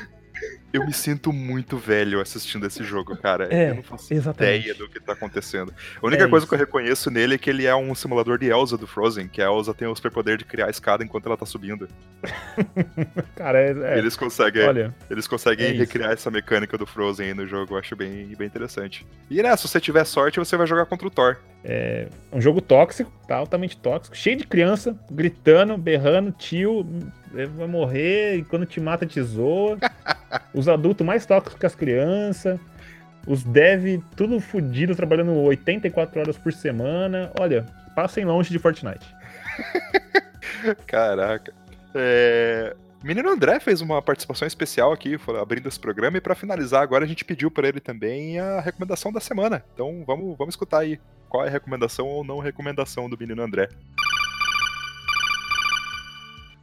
Speaker 1: Eu me sinto muito velho assistindo esse jogo, cara.
Speaker 3: É,
Speaker 1: eu não faço
Speaker 3: exatamente.
Speaker 1: ideia do que tá acontecendo. A única
Speaker 3: É
Speaker 1: coisa
Speaker 3: isso.
Speaker 1: que eu reconheço nele é que ele é um simulador de Elsa do Frozen, que a Elsa tem o superpoder de criar a escada enquanto ela tá subindo.
Speaker 3: Cara, é, é,
Speaker 1: Eles conseguem,
Speaker 3: olha,
Speaker 1: eles conseguem
Speaker 3: é
Speaker 1: recriar essa mecânica do Frozen aí no jogo, eu acho bem, bem interessante. E né, se você tiver sorte, você vai jogar contra o Thor.
Speaker 3: é um jogo tóxico, tá altamente tóxico, cheio de criança, gritando, berrando, tio, vai morrer, e quando te mata te zoa. Os adultos mais tóxicos que as crianças. Os dev tudo fudido, trabalhando 84 horas por semana. Olha, passem longe de Fortnite.
Speaker 1: Caraca. É... Menino André fez uma participação especial aqui, abrindo esse programa, e pra finalizar agora a gente pediu pra ele também a recomendação da semana. Então vamos, vamos escutar aí qual é a recomendação ou não recomendação do Menino André.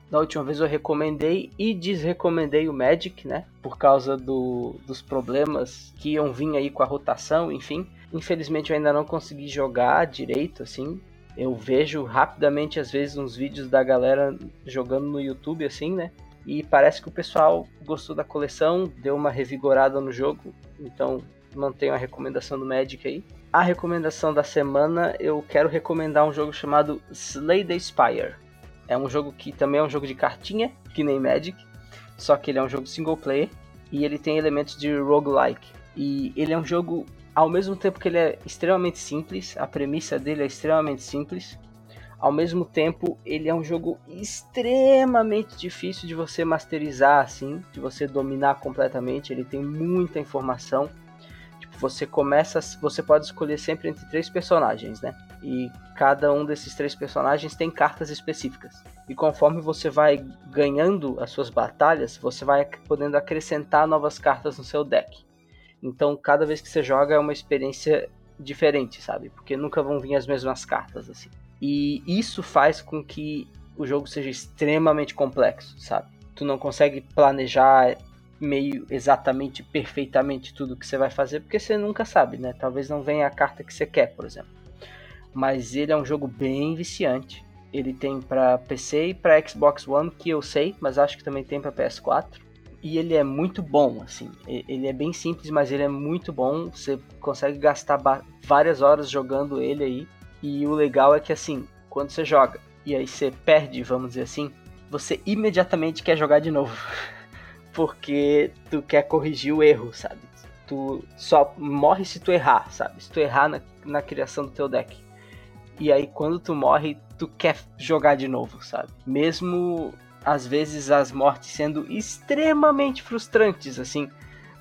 Speaker 4: Da última vez eu recomendei e desrecomendei o Magic, né? Por causa do, dos problemas que iam vir aí com a rotação, enfim. Infelizmente eu ainda não consegui jogar direito, assim. Eu vejo rapidamente, às vezes, uns vídeos da galera jogando no YouTube, assim, né? E parece que o pessoal gostou da coleção, deu uma revigorada no jogo. Então mantenho a recomendação do Magic aí. A recomendação da semana, eu quero recomendar um jogo chamado Slay the Spire. É um jogo que também é um jogo de cartinha, que nem Magic, só que ele é um jogo single player e ele tem elementos de roguelike. E ele é um jogo, ao mesmo tempo que ele é extremamente simples, a premissa dele é extremamente simples, ao mesmo tempo ele é um jogo extremamente difícil de você masterizar assim, de você dominar completamente, ele tem muita informação. Tipo, você começa, você pode escolher sempre entre três personagens, né? E cada um desses três personagens tem cartas específicas. E conforme você vai ganhando as suas batalhas, você vai podendo acrescentar novas cartas no seu deck. Então, cada vez que você joga é uma experiência diferente, sabe? Porque nunca vão vir as mesmas cartas assim. E isso faz com que o jogo seja extremamente complexo, sabe? Tu não consegue planejar meio exatamente, perfeitamente tudo que você vai fazer, porque você nunca sabe, né? Talvez não venha a carta que você quer, por exemplo. Mas ele é um jogo bem viciante. Ele tem para PC e para Xbox One, que eu sei, mas acho que também tem para PS4. E ele é muito bom, assim. Ele é bem simples, mas ele é muito bom. Você consegue gastar várias horas jogando ele aí. E o legal é que, assim, quando você joga e aí você perde, vamos dizer assim, você imediatamente quer jogar de novo. Porque tu quer corrigir o erro, sabe? Tu só morre se tu errar, sabe? Se tu errar na, na criação do teu deck. E aí quando tu morre, tu quer jogar de novo, sabe? Mesmo às vezes as mortes sendo extremamente frustrantes, assim.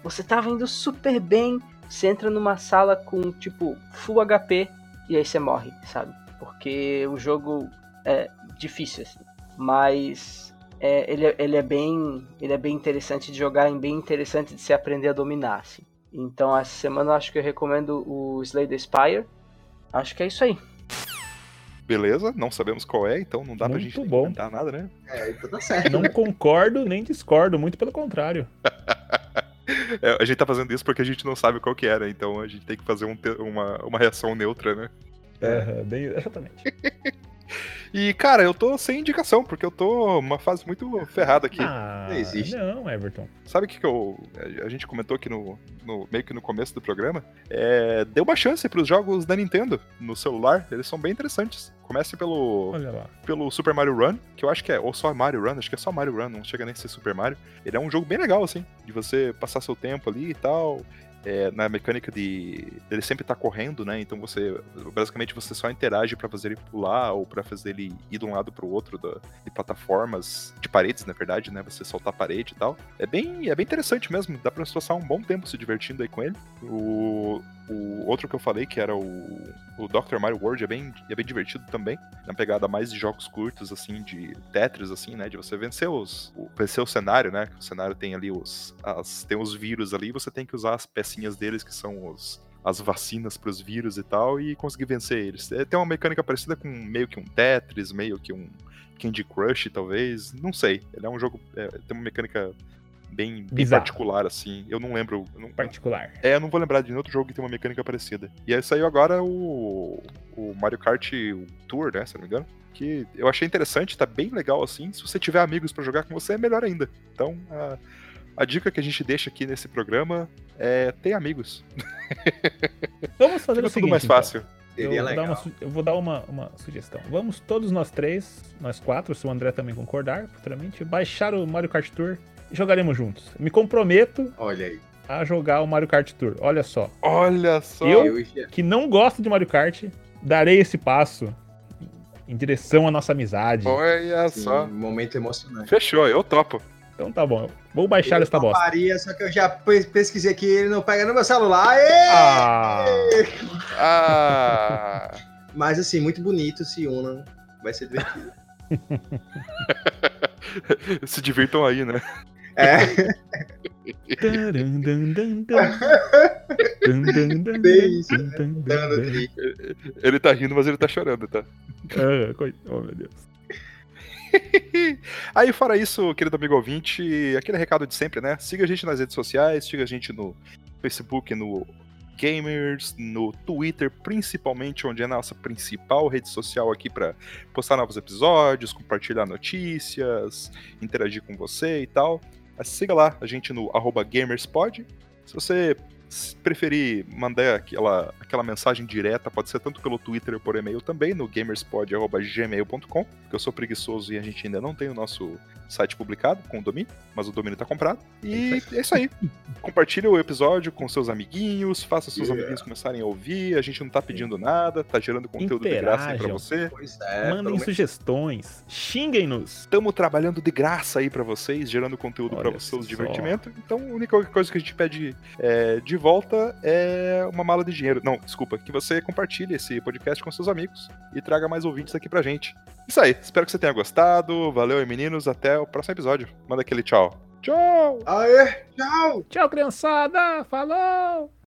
Speaker 4: Você tava indo super bem, você entra numa sala com tipo full HP e aí você morre, sabe? Porque o jogo é difícil, assim. Mas é, ele, é, ele, é bem, ele é bem interessante de jogar e bem interessante de se aprender a dominar, assim. Então essa semana eu acho que eu recomendo o Slay the Spire. Acho que é isso aí.
Speaker 1: Beleza, não sabemos qual é, então não dá
Speaker 3: Muito
Speaker 1: pra gente
Speaker 3: bom.
Speaker 1: comentar nada, né?
Speaker 2: É, então tá certo.
Speaker 3: Não concordo nem discordo, muito pelo contrário.
Speaker 1: É, a gente tá fazendo isso porque a gente não sabe qual que era, então a gente tem que fazer um uma, uma reação neutra, né?
Speaker 3: É, bem, exatamente.
Speaker 1: E, cara, eu tô sem indicação, porque eu tô numa fase muito ferrada aqui.
Speaker 3: Ah,
Speaker 2: Não existe.
Speaker 3: não, Everton.
Speaker 1: Sabe o que, que eu. A gente comentou aqui no, no- meio que no começo do programa? É, dê uma chance pros jogos da Nintendo no celular, eles são bem interessantes. Comece pelo,
Speaker 3: Olha lá.
Speaker 1: pelo Super Mario Run, que eu acho que é, ou só Mario Run, acho que é só Mario Run, não chega nem a ser Super Mario. Ele é um jogo bem legal, assim, de você passar seu tempo ali e tal. É, na mecânica de ele sempre tá correndo, né? Então você basicamente você só interage pra fazer ele pular ou pra fazer ele ir de um lado pro outro da, de plataformas, de paredes, na verdade, né? Você soltar a parede e tal. É bem, é bem interessante mesmo. Dá você passar um bom tempo se divertindo aí com ele. O, o outro que eu falei, que era o, o Dr. Mario World, é bem, é bem divertido também. Na pegada mais de jogos curtos, assim, de Tetris, assim, né? De você vencer os. o- vencer o cenário, né? O cenário tem ali os. As, tem os vírus ali, você tem que usar as deles, que são os. As vacinas pros vírus e tal, e conseguir vencer eles. É, tem uma mecânica parecida com meio que um Tetris, meio que um Candy Crush, talvez. Não sei. Ele é um jogo. é, tem uma mecânica bem, bem particular, assim. Eu não lembro. eu não-
Speaker 3: Particular.
Speaker 1: é, eu não vou lembrar de nenhum outro jogo que tem uma mecânica parecida. E aí saiu agora o, o Mario Kart Tour, né, se não me engano. Que eu achei interessante, tá bem legal assim. Se você tiver amigos pra jogar com você, é melhor ainda. Então, ah, a dica que a gente deixa aqui nesse programa é ter amigos.
Speaker 3: Vamos fazer
Speaker 1: Fica
Speaker 3: o
Speaker 1: tudo
Speaker 3: seguinte.
Speaker 1: mais
Speaker 3: então.
Speaker 1: fácil.
Speaker 3: Eu
Speaker 2: Seria
Speaker 3: vou, dar
Speaker 2: legal.
Speaker 3: uma, eu vou dar uma, uma sugestão. Vamos todos nós três, nós quatro, se o André também concordar, futuramente, baixar o Mario Kart Tour e jogaremos juntos. Me comprometo
Speaker 2: Olha aí.
Speaker 3: a jogar o Mario Kart Tour. Olha só.
Speaker 1: Olha só.
Speaker 3: Eu?
Speaker 2: já-
Speaker 3: Que não gosto de Mario Kart, darei esse passo em direção à nossa amizade.
Speaker 1: Olha só.
Speaker 2: Um momento emocionante.
Speaker 1: Fechou, eu topo.
Speaker 3: Então tá bom. Vou baixar
Speaker 2: Eu
Speaker 3: esta bosta.
Speaker 2: toparia, só que eu já pe- pesquisei aqui, ele não pega no meu celular. Aê!
Speaker 3: Ah!
Speaker 1: Ah!
Speaker 2: Mas assim, muito bonito, se unam. Vai ser divertido.
Speaker 1: Se divirtam aí, né?
Speaker 2: É.
Speaker 1: Ele tá rindo, mas ele tá chorando, tá?
Speaker 3: Ah, coi- Oh, meu Deus.
Speaker 1: Aí, fora isso, querido amigo ouvinte, aquele recado de sempre, né? Siga a gente nas redes sociais, siga a gente no Facebook, no Gamers, no Twitter, principalmente, onde é a nossa principal rede social aqui para postar novos episódios, compartilhar notícias, interagir com você e tal. Mas siga lá a gente no GamersPod. Se você preferir mandar aquela, aquela mensagem direta, pode ser tanto pelo Twitter ou por e-mail também, no gamerspod.gmail.com, porque eu sou preguiçoso e a gente ainda não tem o nosso site publicado com o domínio, mas o domínio tá comprado. E é isso aí. Compartilhe o episódio com seus amiguinhos, faça seus
Speaker 2: Yeah.
Speaker 1: amiguinhos começarem a ouvir, a gente não tá pedindo nada, tá gerando conteúdo de graça aí pra
Speaker 3: Interajam.
Speaker 1: você.
Speaker 2: Pois é,
Speaker 3: Mandem sugestões. Xinguem-nos.
Speaker 1: Estamos trabalhando de graça aí pra vocês, gerando conteúdo seus
Speaker 3: só.
Speaker 1: divertimento. Então, a única coisa que a gente pede é, de volta é uma mala de dinheiro. Não, desculpa, que você compartilhe esse podcast com seus amigos e traga mais ouvintes aqui pra gente. Isso aí, espero que você tenha gostado. Valeu aí, meninos. Até o próximo episódio. Manda aquele tchau. Tchau!
Speaker 2: Aê, tchau!
Speaker 3: Tchau, criançada. Falou!